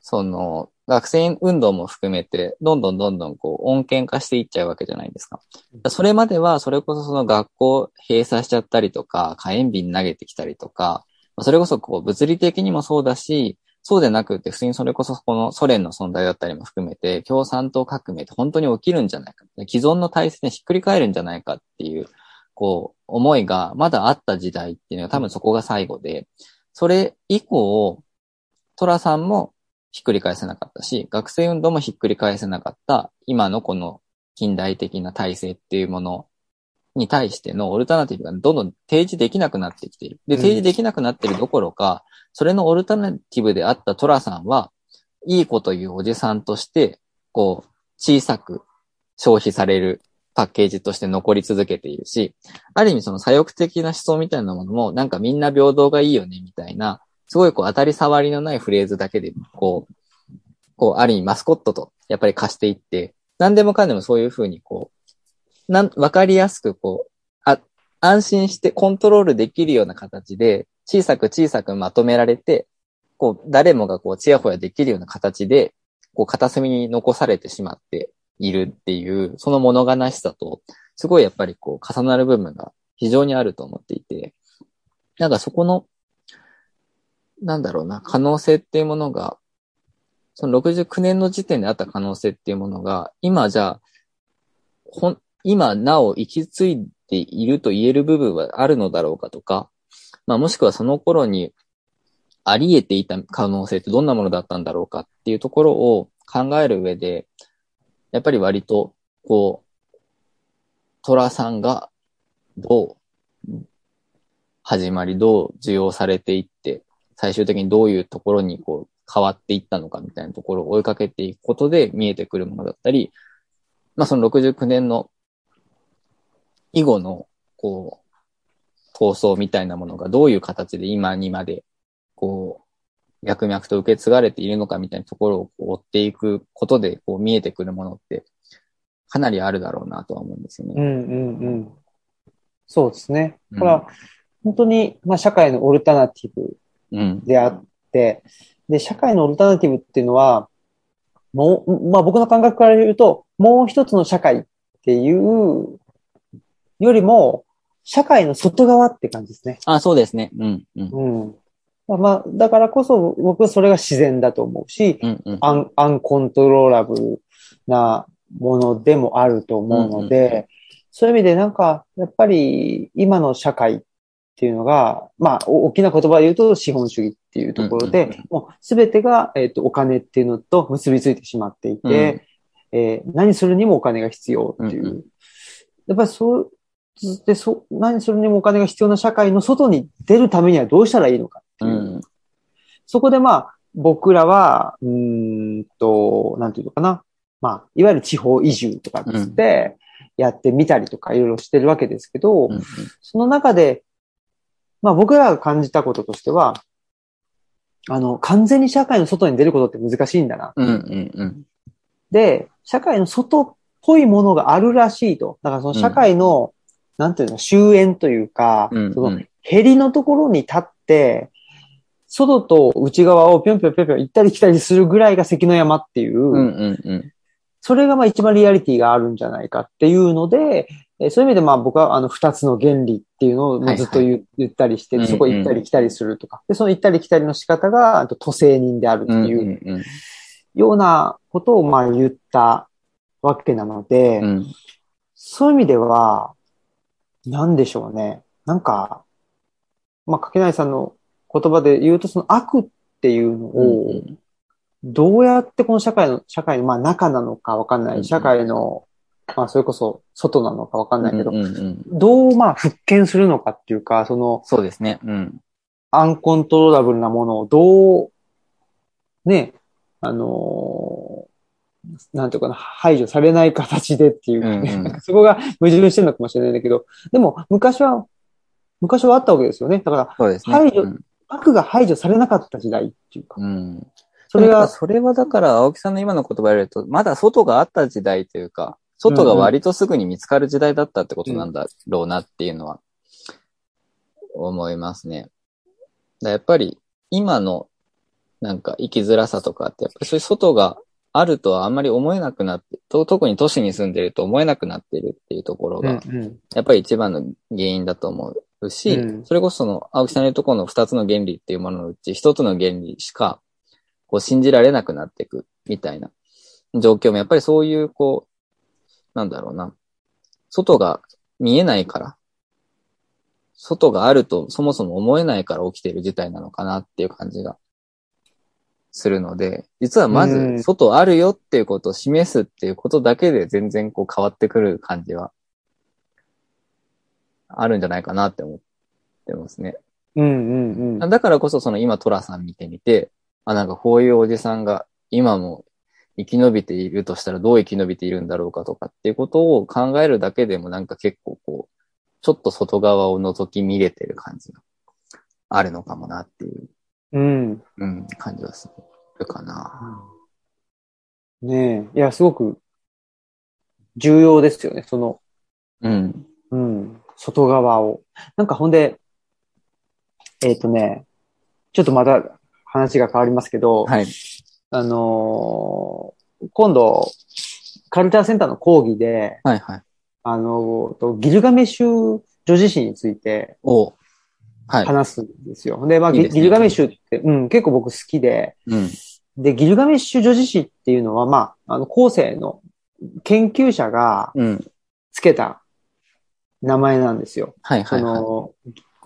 その、学生運動も含めて、どんどんどんどんこう、穏健化していっちゃうわけじゃないですか。それまでは、それこそその学校閉鎖しちゃったりとか、火炎瓶投げてきたりとか、それこそこう、物理的にもそうだし、そうでなくて、普通にそれこそこのソ連の存在だったりも含めて、共産党革命って本当に起きるんじゃないか。既存の体制にひっくり返るんじゃないかっていう、こう、思いがまだあった時代っていうのは多分そこが最後で、それ以降、トラさんもひっくり返せなかったし、学生運動もひっくり返せなかった、今のこの近代的な体制っていうものに対してのオルタナティブがどんどん提示できなくなってきている。で、うん提示できなくなっているどころか、それのオルタナティブであったトラさんは、いい子というおじさんとして、こう、小さく消費されるパッケージとして残り続けているし、ある意味その左翼的な思想みたいなものも、なんかみんな平等がいいよね、みたいな、すごいこう当たり障りのないフレーズだけで、こう、こう、ある意味マスコットとやっぱり貸していって、何でもかんでもそういうふうにこう、なん、わかりやすくこう、あ、安心してコントロールできるような形で、小さく小さくまとめられて、こう、誰もがこう、ちやほやできるような形で、こう、片隅に残されてしまっているっていう、その物悲しさと、すごいやっぱりこう、重なる部分が非常にあると思っていて、なんかそこの、なんだろうな、可能性っていうものが、その69年の時点であった可能性っていうものが、今じゃあ、ほん、今なお生き継いでいると言える部分はあるのだろうかとか、まあもしくはその頃にあり得ていた可能性ってどんなものだったんだろうかっていうところを考える上で、やっぱり割と、こう、虎さんがどう始まり、どう受容されていって、最終的にどういうところにこう変わっていったのかみたいなところを追いかけていくことで見えてくるものだったり、まあその69年の以後の、こう、闘争みたいなものがどういう形で今にまで、こう、脈々と受け継がれているのかみたいなところをこう追っていくことで、こう見えてくるものって、かなりあるだろうなとは思うんですよね。うんうんうん。そうですね。うんだから、本当に、まあ、社会のオルタナティブうん。であって、で、社会のオルタナティブっていうのは、もう、まあ僕の感覚から言うと、もう一つの社会っていうよりも、社会の外側って感じですね。あ、そうですね。うん。うん。うん。まあ、だからこそ僕はそれが自然だと思うし、うん。うん。アン、アンコントローラブルなものでもあると思うので、うんうんそういう意味でなんか、やっぱり今の社会っていうのが、まあ、お大きな言葉で言うと資本主義っていうところで、うんうんうんもうすべてが、えっ、と、お金っていうのと結びついてしまっていて、えー何するにもお金が必要っていう。うんうやっぱりそう、で、そう、何するにもお金が必要な社会の外に出るためにはどうしたらいいのかってういう。ん。そこでまあ、僕らは、うーんと、なんていうのかな。まあ、いわゆる地方移住とかっつって、やってみたりとかいろいろしてるわけですけど、うん。その中で、まあ僕らが感じたこととしては、あの、完全に社会の外に出ることって難しいんだな。うん。うん。うん。で、社会の外っぽいものがあるらしいと。だからその社会の、なんていうの、終焉というか、うん。その、ヘリのところに立って、外と内側をぴょんぴょんぴょんぴょん行ったり来たりするぐらいが関の山っていう、うん。うん。うん。それがまあ一番リアリティがあるんじゃないかっていうので、えーそういう意味でまあ僕はあの二つの原理っていうのをずっと言,、言ったりしてそこ行ったり来たりするとか。で、その行ったり来たりの仕方が、あと都政人であるってうん。いううん。ようなことをまあ言ったわけなので、うん。そういう意味では、なんでしょうね。なんか、まあ、かけないさんの言葉で言うと、その悪っていうのを、どうやってこの社会の、社会の、まあ中なのかわかんなうんい。社会の、まあそれこそ外なのかわかんないけどう、ん。うん。どうまあ復権するのかっていうか、そのそうですね。うん。アンコントローラブルなものをどう、ね、あのーなんていうかな、排除されない形でっていううんうん そこが矛盾してるのかもしれないんだけど、でも昔は、昔はあったわけですよね。だから、ね。排除うん悪が排除されなかった時代っていうか、うん。それが、それはだから、青木さんの今の言葉で言うと、まだ外があった時代というか、外が割とすぐに見つかる時代だったってことなんだろうなっていうのは、思いますね。だやっぱり、今の、なんか生きづらさとかって、やっぱりそういう外があるとはあんまり思えなくなって、と特に都市に住んでると思えなくなってるっていうところが、やっぱり一番の原因だと思うし、うんそれこそその、青木さんの言うところの二つの原理っていうもののうち、一つの原理しか、こう信じられなくなっていく、みたいな状況も、やっぱりそういう、こう、なんだろうな、外が見えないから、外があるとそもそも思えないから起きている事態なのかなっていう感じがするので、実はまずうん外あるよっていうことを示すっていうことだけで全然こう変わってくる感じはあるんじゃないかなって思ってますね。うんうんうん。だからこそその今トラさん見てみて、あ、なんかこういうおじさんが今も生き延びているとしたらどう生き延びているんだろうかとかっていうことを考えるだけでもなんか結構こう、ちょっと外側を覗き見れてる感じがあるのかもなっていう、うん。うん、感じはするかな。ねえ。いや、すごく重要ですよね。その、うん。うん。外側を。なんかほんで、えっ、とね、ちょっとまた話が変わりますけど、はい。あのー今度、カルチャーセンターの講義で、はいはい。あのーとギルガメシュ女子誌についておはい。話すんですよ。で、まあいいですねギルガメシュって、うん、結構僕好きで、うん。で、ギルガメッシュ女子誌っていうのは、まあ、あの、後世の研究者がうん。つけた名前なんですよ。そはいはいはい。の、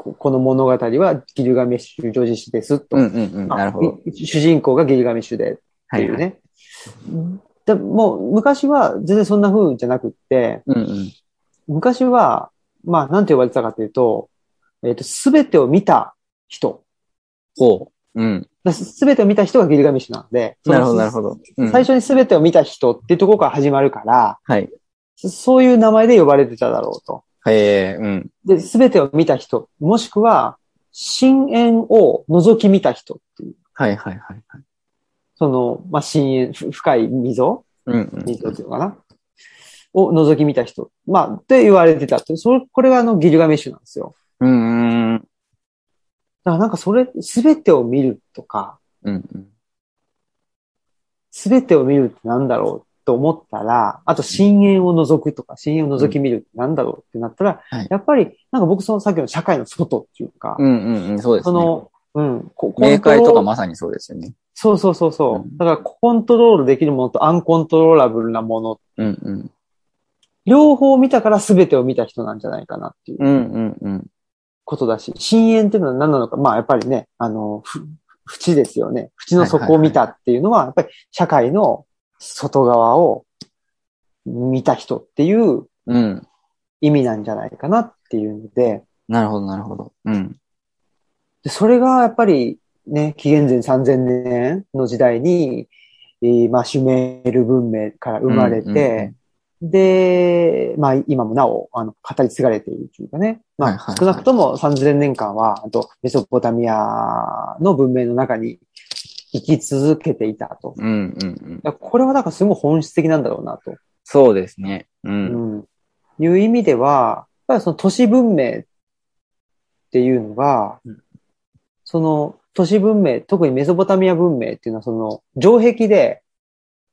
ここの物語はギルガメッシュ女子誌ですと。うんうんうん。まあなるほど。い主人公がギルガメッシュでってはいいうはい。ね。でもう昔は全然そんな風じゃなくって、うんうん。昔は、まあ、なんて呼ばれてたかというと、えっ、と、すべてを見た人。ほう。うん。すべてを見た人がギルガメッシュなんで、なるほどなるほど。うん最初にすべてを見た人っていうところから始まるから、はい。そそういう名前で呼ばれてただろうと。へえ、うん。で、すべてを見た人、もしくは、深淵を覗き見た人っていう。はいはいはいはい。その、まあ、深淵、ふ深い溝？うんうん。溝っていうのかな？を覗き見た人。まあ、って言われてたって。それ、これがあの、ギルガメッシュなんですよ。うんうん。だからなんかそれ、すべてを見るとか、うんうん。すべてを見るってなんだろうと思ったら、あと深淵を覗くとか、深淵を覗き見るってなんだろうってなったら、はいやっぱり、なんか僕そのさっきの社会の外っていうか、うんうんうん、そうですね。その、うん、こ明快とかまさにそうですよね。そうそうそうそう、うんだからコントロールできるものとアンコントローラブルなもの、うんうん。両方見たから全てを見た人なんじゃないかなっていううんうんうん。ことだし、深淵っていうのは何なのか、まあやっぱりね、あの、ふ、縁ですよね。縁の底を見たっていうのは、やっぱり社会の外側を見た人っていううん。意味なんじゃないかなっていうので、なるほど、なるほど。うん。でそれがやっぱりね、紀元前3000年の時代に、えーまあ、シュメール文明から生まれて、うんうんうんで、まあ、今もなお、あの、語り継がれているというかね。まあ、はいはいはい少なくとも3000年間は、あと、メソポタミアの文明の中に生き続けていたと。うんうんうん。これはだからすごい本質的なんだろうなと。そうですね。う。うんん。いう意味では、やっぱりその都市文明っていうのが、うんその都市文明、特にメソポタミア文明っていうのはその城壁で、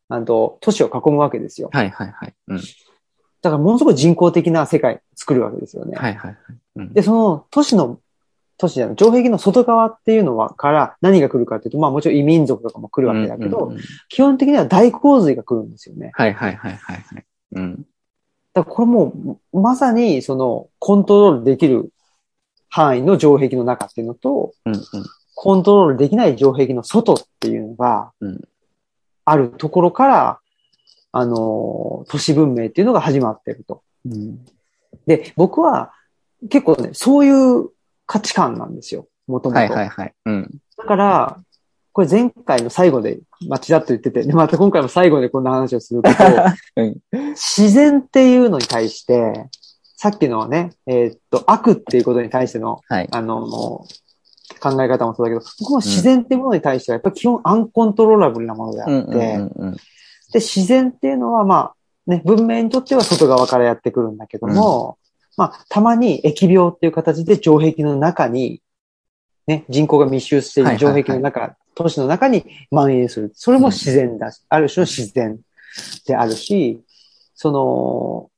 あの、都市を囲むわけですよ。はいはいはい。うん。だからものすごい人工的な世界を作るわけですよね。はいはいはい。うん。で、その都市の、都市じゃない、城壁の外側っていうのは、から何が来るかっていうと、まあもちろん異民族とかも来るわけだけど、うんうんうん基本的には大洪水が来るんですよね。はいはいはいはいはい。うん。だからこれもう、まさに、その、コントロールできる範囲の城壁の中っていうのと、うんうん。コントロールできない城壁の外っていうのがうん、あるところから、あの、都市文明っていうのが始まってると。うん。で、僕は結構ね、そういう価値観なんですよ。もともと。はいはいはい。うん。だから、これ前回の最後で、まあ、ちらっと言ってて、でまた今回も最後でこんな話をするけど、うん自然っていうのに対して、さっきのね、えーっと、悪っていうことに対しての、はい。あの、考え方もそうだけど、僕も自然っていうものに対しては、やっぱり基本アンコントローラブルなものであって、うんうんうんうん。で、自然っていうのは、まあ、ね、文明にとっては外側からやってくるんだけども、まあ、たまに疫病っていう形で城壁の中に、ね、人口が密集している城壁の中、都市の中に蔓延する。それも自然だし、ある種の自然であるし、その、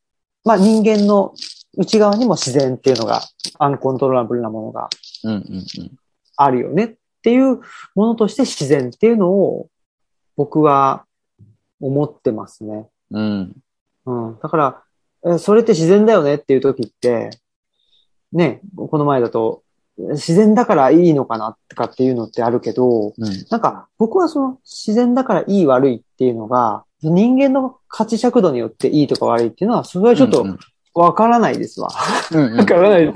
まあ人間の内側にも自然っていうのが、アンコントローラブルなものが。あるよねっていうものとして自然っていうのを僕は思ってますね。うん。うん。だから、えそれって自然だよねっていう時って、ね、この前だと、自然だからいいのかなとかっていうのってあるけど、うん。なんか僕はその自然だからいい悪いっていうのが、人間の価値尺度によっていいとか悪いっていうのは、それはちょっとうんわからないですわ。うんうん わからない。うん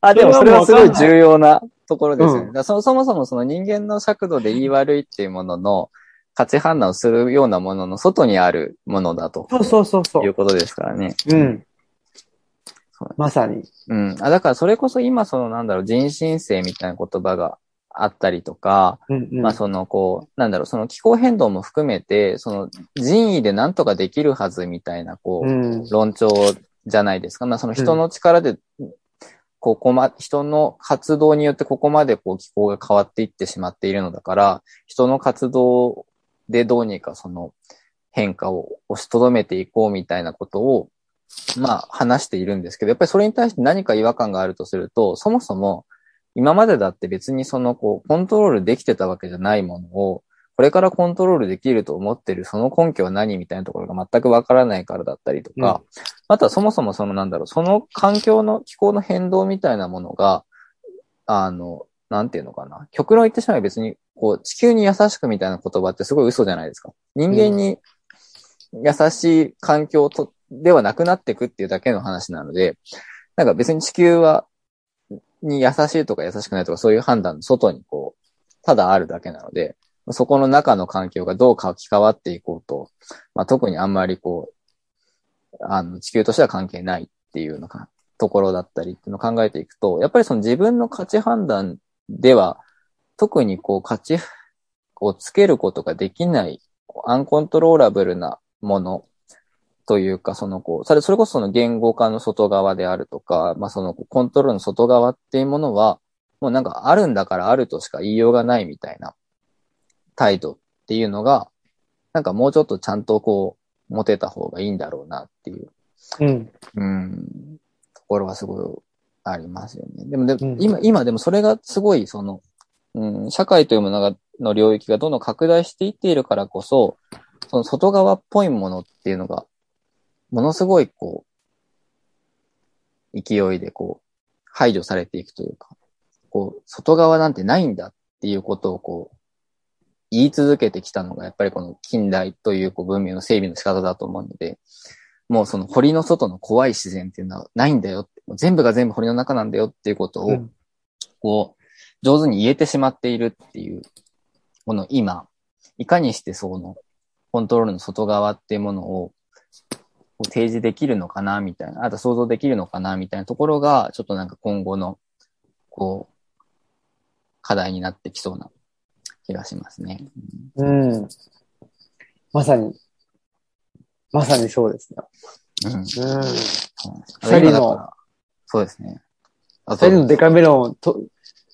あ、でもそれはすごい重要なところですよね。うんそそもそもその人間の尺度で言い悪いっていうものの価値判断をするようなものの外にあるものだとそうそうそうそ。いううことですからね。うんそう。まさに。うん。あ、だからそれこそ今そのなんだろう、人新世みたいな言葉があったりとか、うんうんまあそのこう、なんだろう、その気候変動も含めて、その人為でなんとかできるはずみたいな、こう、うん論調じゃないですか。まあその人の力で、ここま、人の活動によってここまでこう気候が変わっていってしまっているのだから、人の活動でどうにかその変化を押しとどめていこうみたいなことを、まあ話しているんですけど、やっぱりそれに対して何か違和感があるとすると、そもそも今までだって別にそのこうコントロールできてたわけじゃないものを、これからコントロールできると思ってるその根拠は何みたいなところが全くわからないからだったりとか、あとはそもそもそのなんだろう、その環境の気候の変動みたいなものが、あの、なんていうのかな。極論言ってしまえば別に、こう、地球に優しくみたいな言葉ってすごい嘘じゃないですか。人間に優しい環境と、ではなくなっていくっていうだけの話なので、なんか別に地球は、に優しいとか優しくないとかそういう判断の外にこう、ただあるだけなので、そこの中の環境がどう書き換わっていこうと、まあ、特にあんまりこう、あの、地球としては関係ないっていうのか、ところだったりっていうのを考えていくと、やっぱりその自分の価値判断では、特にこう価値をつけることができない、アンコントローラブルなものというか、そのこう、それ、それこそその言語化の外側であるとか、まあそのコントロールの外側っていうものは、もうなんかあるんだからあるとしか言いようがないみたいな態度っていうのが、なんかもうちょっとちゃんとこう、持てた方がいいんだろうなっていう、うん。うん、ところはすごいありますよね。でもで、うん今、今でもそれがすごいその、うん、社会というものが、の領域がどんどん拡大していっているからこそ、その外側っぽいものっていうのが、ものすごいこう、勢いでこう、排除されていくというか、こう、外側なんてないんだっていうことをこう、言い続けてきたのが、やっぱりこの近代というこう文明の整備の仕方だと思うので、もうその堀の外の怖い自然っていうのはないんだよって、もう全部が全部堀の中なんだよっていうことを、うん。こう、上手に言えてしまっているっていう、この今、いかにしてその、コントロールの外側っていうものを、提示できるのかな、みたいな、あと想像できるのかな、みたいなところが、ちょっとなんか今後の、こう、課題になってきそうな気がしますね。うん。まさに、まさにそうですね。うん。うん二人のそうですね。あ二人のデカメロンと、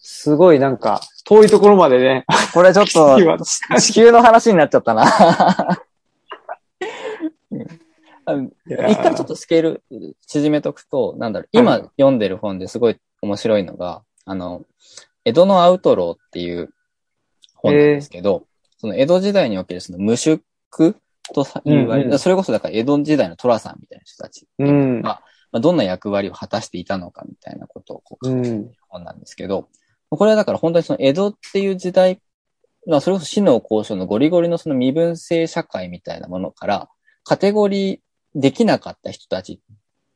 すごいなんか、遠いところまでね、これちょっと今、地球の話になっちゃったな。一回ちょっとスケール縮めとくと、なんだろう、今読んでる本ですごい面白いのが、あの、江戸のアウトローっていう本なんですけど、その江戸時代におけるその無宿とさ言われる、うんうんそれこそだから江戸時代の寅さんみたいな人たち、うん。まあ、どんな役割を果たしていたのかみたいなことをこううん。本なんですけど、これはだから本当にその江戸っていう時代、まあそれこそ死の交渉のゴリゴリのその身分制社会みたいなものから、カテゴリーできなかった人たちっ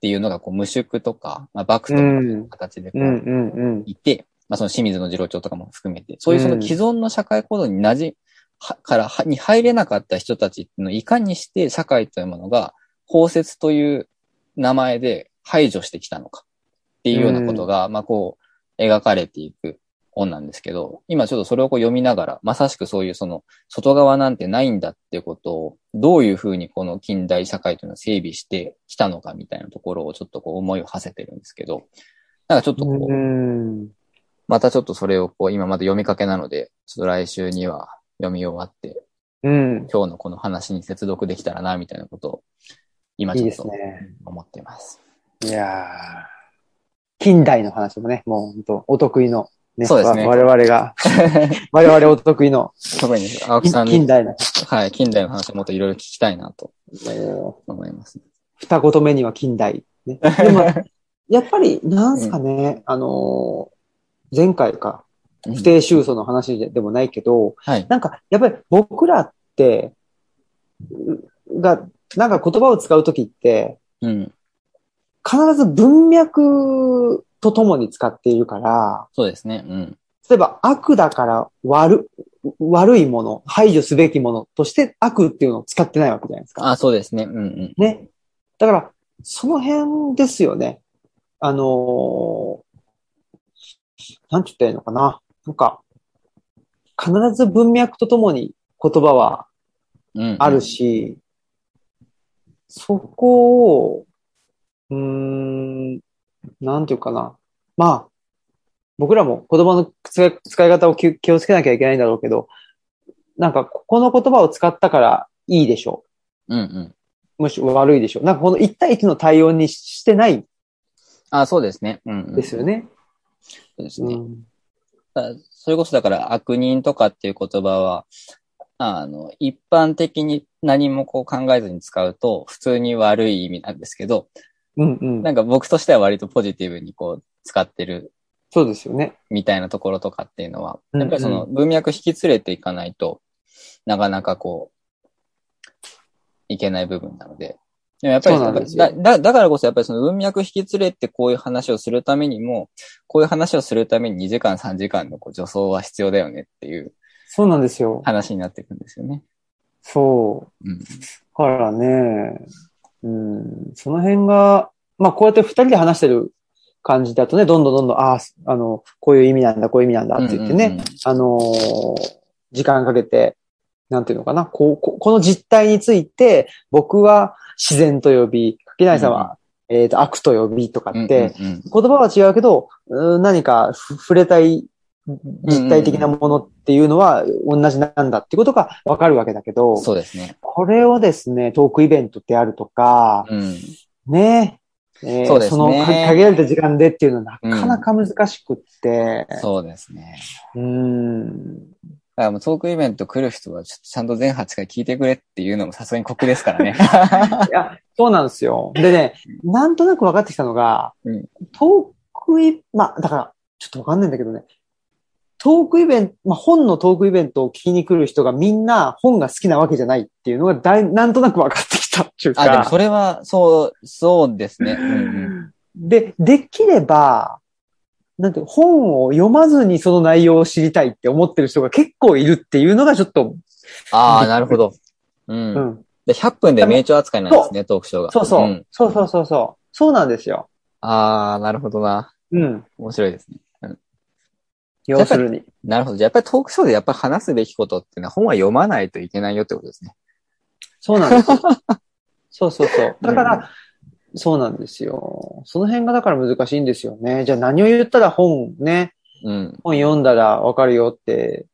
ていうのがこう無宿とか、まあ、幕府とかの形でこう。いて、まあその清水の次郎長とかも含めて、そういうその既存の社会構造に馴染はからはに入れなかった人たちっていうのをいかにして社会というものが包摂という名前で排除してきたのかっていうようなことが、まあこう描かれていく本なんですけど、今ちょっとそれをこう読みながら、まさしくそういうその外側なんてないんだってことを、どういうふうにこの近代社会というのを整備してきたのかみたいなところをちょっとこう思いを馳せてるんですけど、なんかちょっとこう、うん。またちょっとそれをこう、今まだ読みかけなので、ちょっと来週には読み終わって、うん。今日のこの話に接続できたらな、みたいなことを、今ちょっとね。思ってます。いやー近代の話もね、もう本当お得意の、ね。そうですねわ我々が、我々お得意の特に青木さんに、近代の、はい、近代の話をもっといろいろ聞きたいなとも思います。う二言目には近代。ね、でも、やっぱり、なんすかね、あのー前回か、うん不定収束の話でもないけど、はい。なんか、やっぱり僕らって、うが、なんか言葉を使うときって、うん。必ず文脈とともに使っているから、そうですね。うん。例えば悪だから悪、悪いもの、排除すべきものとして悪っていうのを使ってないわけじゃないですか。あ、そうですね。うんうん。ね。だから、その辺ですよね。あのーなんて言ったらいいのかな。なんか、必ず文脈とともに言葉はうんうんあるし、そこを、うーん、なんていうかな。まあ、僕らも言葉の使い使い方を気気をつけなきゃいけないんだろうけど、なんか、ここの言葉を使ったからいいでしょうんうん。う。むしろ悪いでしょう。なんかこの1対1の対応にしてないあ、そうですね。うん、うん。ですよね。そうですね。うん。だそれこそだから悪人とかっていう言葉は、あの、一般的に何もこう考えずに使うと普通に悪い意味なんですけど、うんうん。なんか僕としては割とポジティブにこう使ってるそうですよね。みたいなところとかっていうのは、やっぱりその文脈引き連れていかないとなかなかこう、いけない部分なので。でもやっぱりだだだからこそやっぱりその文脈引き連れてこういう話をするためにも、こういう話をするために2時間3時間のこう助走は必要だよねっていうそうなんですよ。話になっていくんですよね。そう。うん。だからね、うん、その辺が、まあこうやって二人で話してる感じだとね、どんどんどんどん、ああ、あの、こういう意味なんだ、こういう意味なんだって言ってね、うんうんうん。あのー時間かけて、なんていうのかな、こう、ここの実態について、僕は自然と呼び、柿内さんは、えっ、と、悪と呼びとかって、うんうんうん。言葉は違うけど、うん何かふ触れたい実体的なものっていうのは同じなんだってことがわかるわけだけど、そうですね。これをですね、トークイベントであるとか、うん。ね、えーそうですねのか限られた時間でっていうのはなかなか難しくって、そうですね。うーん、だからもうトークイベント来る人はちょっとちゃんと全8回聞いてくれっていうのもさすがに酷ですからね。いや、そうなんですよ。でね、なんとなく分かってきたのが、うんトークイ、まあ、だから、ちょっと分かんないんだけどね、トークイベント、まあ、本のトークイベントを聞きに来る人がみんな本が好きなわけじゃないっていうのがだい、なんとなく分かってきたっていうか。あ、でもそれは、そう、そうですね。で、できれば、なんて、本を読まずにその内容を知りたいって思ってる人が結構いるっていうのがちょっと、ああ、なるほど。うん。うん。で100分で名著扱いなんですね、トークショーが。そうそう、んそうそうそうそう。そうなんですよ。ああ、なるほどな。うん。面白いですね。うん要するに。なるほど。じゃあやっぱりトークショーでやっぱり話すべきことっていうのは本は読まないといけないよってことですね。そうなんですよ。そうそうそう。だから、そうなんですよ。その辺がだから難しいんですよね。じゃあ何を言ったら本ね、うん。本読んだらわかるよって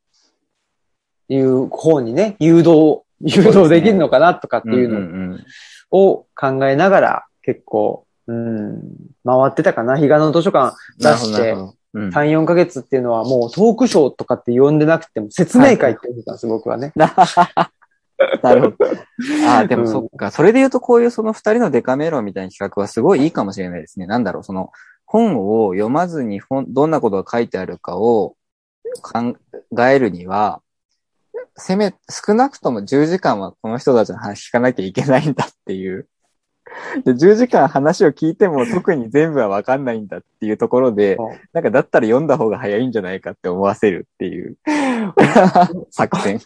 いう方にね、誘導、誘導できるのかなとかっていうのんを考えながら結構、うん、回ってたかな。彼岸の図書館出なるほど、なしてるほ、ど。うん。3、4ヶ月っていうのはもうトークショーとかって呼んでなくても説明会って言ってたんです、僕はね。なるほど。ああ、でうんもそっか。それで言うとこういうその二人のデカメロンみたいな企画はすごいいいかもしれないですね。なんだろう、その本を読まずに本、どんなことが書いてあるかを考えるには、せめ、少なくとも10時間はこの人たちの話聞かなきゃいけないんだっていう。で、10時間話を聞いても特に全部はわかんないんだっていうところで、そうなんかだったら読んだ方が早いんじゃないかって思わせるっていう 作戦。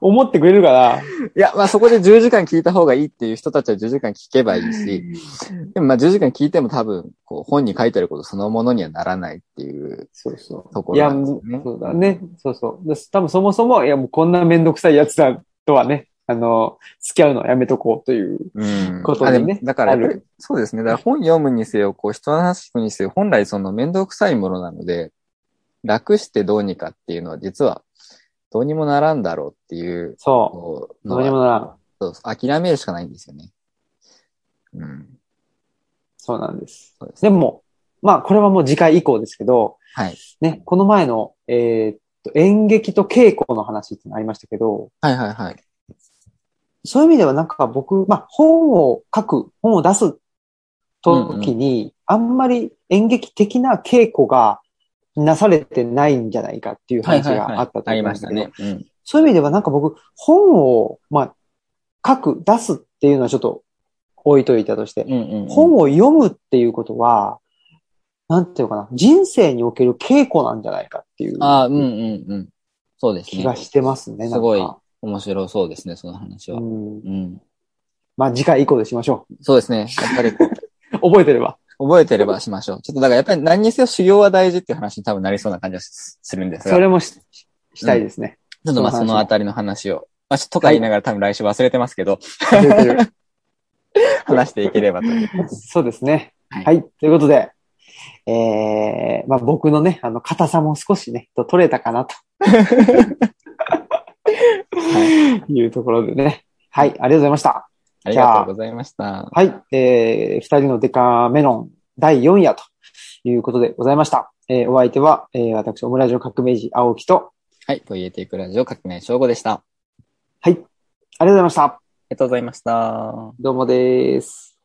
思ってくれるから、いや、まあそこで10時間聞いた方がいいっていう人たちは10時間聞けばいいし、でもまあ10時間聞いても多分、こう本に書いてあることそのものにはならないっていうそうそう。とこいや、ろなんですよね。そうだね。そうそう。で多分そもそも、いやもうこんなめんどくさいやつだとはね、あの、付き合うのはやめとこうという。うん。ことにねあでもだからそうですね。だから本読むにせよ、こう人の話聞くにせよ、本来その面倒くさいものなので、楽してどうにかっていうのは実はどうにもならんだろうっていう、そこうう。どうにもならん。そう諦めるしかないんですよね。うん。そうなんです。そうですでも、まあ、これはもう次回以降ですけど、はい。ね。この前の、えーっと、演劇と稽古の話ってありましたけど、はいはいはい。そういう意味ではなんか僕、まあ、本を書く、本を出す時に、あんまり演劇的な稽古がなされてないんじゃないかっていう話があったと思うんですけど、ましたね。うん。そういう意味ではなんか僕、本を、まあ、書く、出すっていうのはちょっと置いといたとして、うんうんうん。本を読むっていうことは、なんていうのかな、人生における稽古なんじゃないかっていうああ、うんうんうん。そうですね。気がしてますね。なんかすごい面白そうですね、その話は。うん。うん。まあ次回以降でしましょそうですね。やっぱりこう、う。覚えてれば。覚えてればしましょう。ちょっとだからやっぱり何にせよ修行は大事っていう話に多分なりそうな感じはすするんですが。それもししたいですね。ちょっとまあそそのあたりの話を。まあ、とか言いながら多分来週忘れてますけど、話していければと思います。そうですね。はいはい。ということで、えー、まあ僕のね、あの、硬さも少しね、と取れたかなと。い。うところでね。はい。ありがとうございました。ありがとうございました。はい。えー、二人のデカメロン第4夜ということでございました。えー、お相手は、えー、私、オムラジオ革命児青木と、はい。ポイエテイクラジオ革命正午でした。あはい。ありがとうございました。りがとうございました。どうもです。